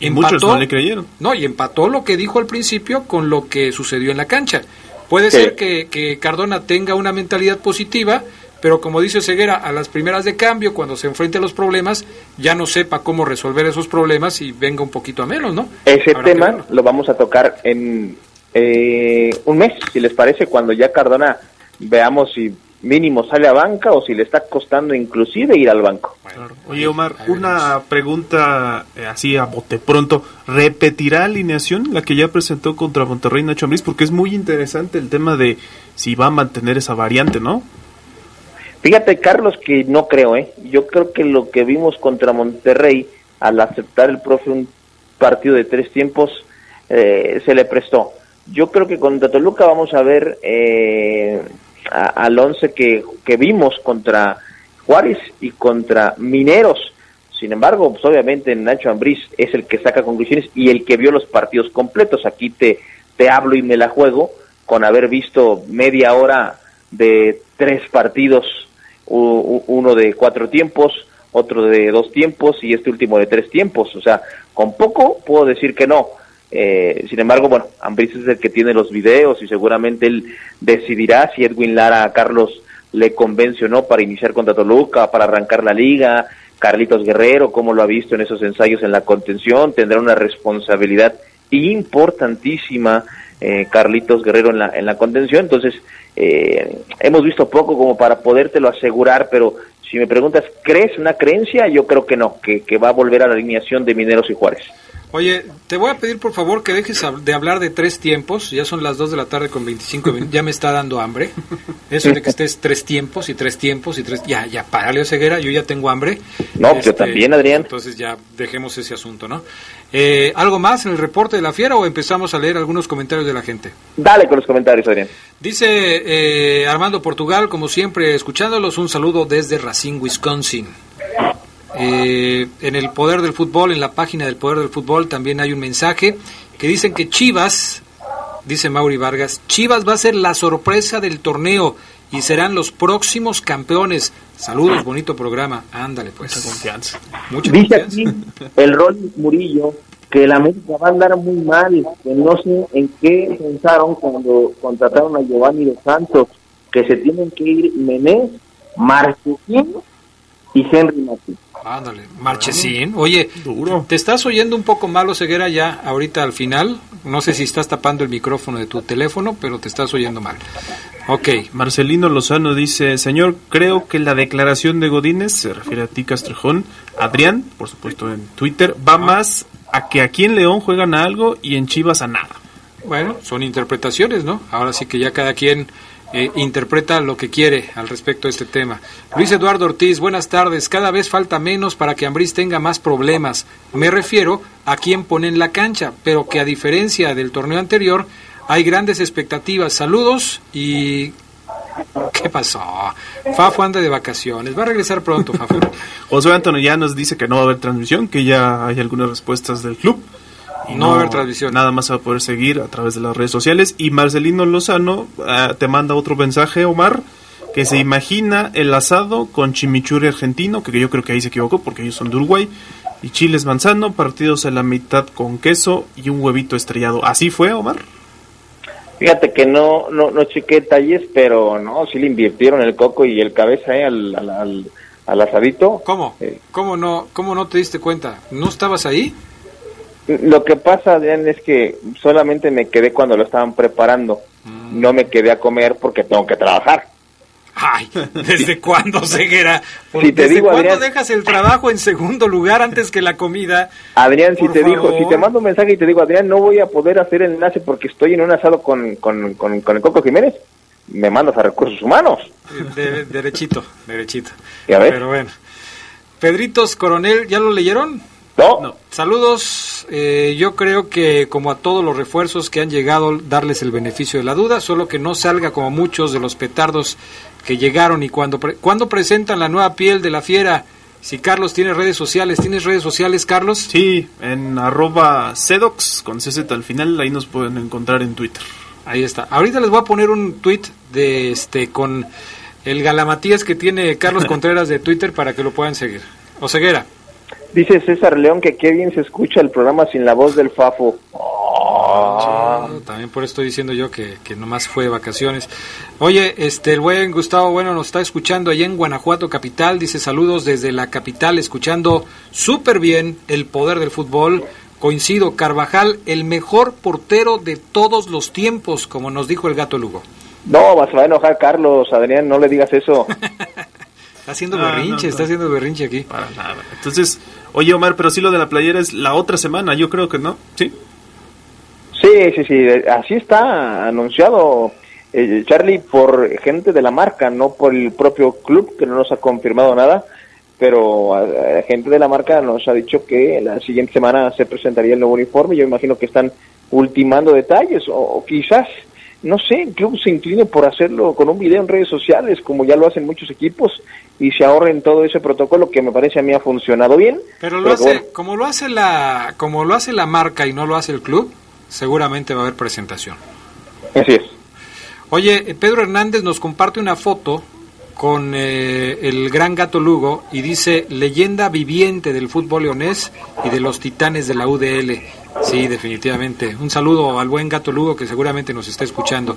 Y muchos no le creyeron. No, y empató lo que dijo al principio con lo que sucedió en la cancha. Puede ser que, Cardona tenga una mentalidad positiva, pero como dice Ceguera, a las primeras de cambio, cuando se enfrente a los problemas, ya no sepa cómo resolver esos problemas y venga un poquito a menos, ¿no? Ese tema lo vamos a tocar en eh, un mes, si les parece, cuando ya Cardona veamos si mínimo sale a banca o si le está costando inclusive ir al banco. Oye Omar, una pregunta eh, así a bote pronto, ¿repetirá alineación la que ya presentó contra Monterrey Nacho Ambriz? Porque es muy interesante el tema de si va a mantener esa variante, ¿no? Fíjate Carlos que no creo, ¿eh? Yo creo que lo que vimos contra Monterrey al aceptar el profe un partido de tres tiempos, eh, se le prestó. Yo creo que contra Toluca vamos a ver eh, al once que, que vimos contra Juárez y contra Mineros. Sin embargo, pues obviamente Nacho Ambriz es el que saca conclusiones y el que vio los partidos completos. Aquí te, te hablo y me la juego con haber visto media hora de tres partidos, uno de cuatro tiempos, otro de dos tiempos y este último de tres tiempos. O sea, con poco puedo decir que no. Eh, sin embargo, bueno, Ambriz es el que tiene los videos y seguramente él decidirá si Edwin Lara Carlos le convence o no para iniciar contra Toluca, para arrancar la liga. Carlitos Guerrero, como lo ha visto en esos ensayos en la contención, tendrá una responsabilidad importantísima eh, Carlitos Guerrero en la, en la contención. Entonces, eh, hemos visto poco como para podértelo asegurar, pero si me preguntas, ¿crees una creencia? Yo creo que no, que, que va a volver a la alineación de Mineros y Juárez. Oye, te voy a pedir por favor que dejes de hablar de tres tiempos. Ya son las 2 de la tarde con 25 minutos. Ya me está dando hambre. Eso de que estés tres tiempos y tres tiempos y tres. Ya, ya, párale, Ceguera. Yo ya tengo hambre. No, yo este, también, Adrián. Entonces ya dejemos ese asunto, ¿no? Eh, ¿Algo más en el reporte de la fiera o empezamos a leer algunos comentarios de la gente? Dale con los comentarios, Adrián. Dice eh, Armando Portugal, como siempre, escuchándolos, un saludo desde Racine, Wisconsin. Eh, en el Poder del Fútbol, en la página del Poder del Fútbol, también hay un mensaje que dicen que Chivas, dice Mauri Vargas, Chivas va a ser la sorpresa del torneo y serán los próximos campeones. Saludos, bonito programa. Ándale, pues. Mucha confianza. Mucha Dice Aquí el rol Murillo que la América va a andar muy mal, que no sé en qué pensaron cuando contrataron a Giovanni de Santos, que se tienen que ir Menés, Marquesín y Henry Martín. Ándale, Marchesín. Oye, te estás oyendo un poco malo, Ceguera, ya ahorita al final. No sé si estás tapando el micrófono de tu teléfono, pero te estás oyendo mal. Ok. Marcelino Lozano dice, señor, creo que la declaración de Godínez, se refiere a ti, Castrejón, Adrián, por supuesto en Twitter, va más a que aquí en León juegan a algo y en Chivas a nada. Bueno, son interpretaciones, ¿no? Ahora sí que ya cada quien eh, interpreta lo que quiere al respecto de este tema. Luis Eduardo Ortiz, buenas tardes. Cada vez falta menos para que Ambriz tenga más problemas. Me refiero a quien pone en la cancha, pero que a diferencia del torneo anterior, hay grandes expectativas. Saludos y ¿Qué pasó? Fafo anda de vacaciones. Va a regresar pronto, Fafo. José Antonio ya nos dice que no va a haber transmisión, que ya hay algunas respuestas del club. Y no, va a haber transmisión. Nada más va a poder seguir a través de las redes sociales. Y Marcelino Lozano ah, te manda otro mensaje, Omar, que se imagina el asado con chimichurri argentino, que yo creo que ahí se equivocó porque ellos son de Uruguay, y chiles manzano, partidos a la mitad con queso y un huevito estrellado. ¿Así fue, Omar? Fíjate que no, no, no chequé detalles, pero no, sí le invirtieron el coco y el cabeza eh, al, al, al, asadito. ¿Cómo? Eh. ¿Cómo, no, ¿Cómo no te diste cuenta? ¿No estabas ahí? Lo que pasa, Adrián, es que solamente me quedé cuando lo estaban preparando. Mm. No me quedé a comer porque tengo que trabajar. Ay, ¿desde cuándo, Ceguera? Si te ¿Desde cuándo dejas el trabajo en segundo lugar antes que la comida? Adrián, si te digo, si te mando un mensaje y te digo, Adrián, no voy a poder hacer el enlace porque estoy en un asado con, con, con, el Coco Jiménez, me mandas a recursos humanos. derechito, derechito. Pero bueno. Pedritos Coronel, ¿ya lo leyeron? No. Saludos. Eh, yo creo que como a todos los refuerzos que han llegado, darles el beneficio de la duda, solo que no salga como muchos de los petardos que llegaron y cuando, cuando presentan la nueva piel de la fiera. Si Carlos tiene redes sociales, ¿tienes redes sociales, Carlos? Sí, en arroba sedox con CZ al final, ahí nos pueden encontrar en Twitter. Ahí está. Ahorita les voy a poner un tweet de este con el galamatías que tiene Carlos Contreras de Twitter para que lo puedan seguir. O ceguera. Dice César León que qué bien se escucha el programa sin la voz del Fafo. Ah, también por eso estoy diciendo yo que, que nomás fue de vacaciones. Oye, este, el buen Gustavo Bueno nos está escuchando allá en Guanajuato capital. Dice saludos desde la capital, escuchando súper bien el poder del fútbol. Coincido, Carvajal, el mejor portero de todos los tiempos, como nos dijo el gato Lugo. No, vas a enojar Carlos, Adrián, no le digas eso. Está haciendo berrinche, está haciendo berrinche aquí. Para nada. Entonces, oye Omar, pero si lo de la playera es la otra semana, yo creo que no, ¿sí? Sí, sí, sí, así está anunciado eh, Charlie por gente de la marca, no por el propio club que no nos ha confirmado nada, pero gente de la marca nos ha dicho que la siguiente semana se presentaría el nuevo uniforme. Yo imagino que están ultimando detalles o, quizás, no sé, el club se incline por hacerlo con un video en redes sociales, como ya lo hacen muchos equipos, y se ahorren todo ese protocolo que me parece a mí ha funcionado bien. Pero lo hace, como lo hace la, como lo hace la marca y no lo hace el club, seguramente va a haber presentación. Así es. Oye, Pedro Hernández nos comparte una foto con eh, el gran gato Lugo y dice leyenda viviente del fútbol leonés y de los titanes de la UDL. Sí, definitivamente. Un saludo al buen gato Lugo que seguramente nos está escuchando.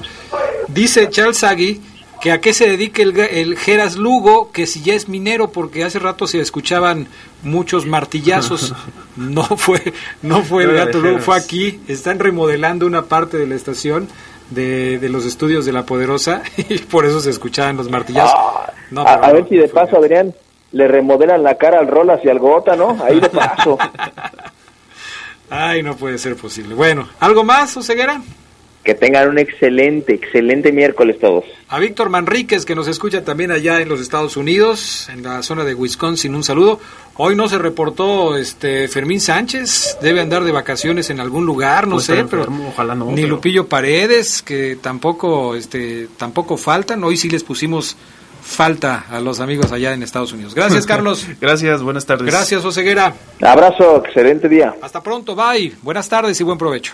Dice Charles Sagui que a qué se dedica el, el Geras Lugo, que si ya es minero, porque hace rato se escuchaban muchos martillazos. No fue, no fue el gato Lugo, fue aquí. Están remodelando una parte de la estación de, los estudios de La Poderosa y por eso se escuchaban los martillazos. Ah, a, ver si de paso, Adrián, le remodelan la cara al Rolas y al Gota, ¿no? Ahí de paso. Ay, no puede ser posible. Bueno, ¿algo más, Oseguera? Que tengan un excelente, excelente miércoles todos. A Víctor Manríquez, que nos escucha también allá en los Estados Unidos, en la zona de Wisconsin, un saludo. Hoy no se reportó este Fermín Sánchez, debe andar de vacaciones en algún lugar, no sé, pero ojalá no, ni Lupillo Paredes, que tampoco, este, tampoco faltan. Hoy sí les pusimos falta a los amigos allá en Estados Unidos. Gracias, Carlos. Gracias, buenas tardes. Gracias, Oseguera. Abrazo, excelente día. Hasta pronto, bye. Buenas tardes y buen provecho.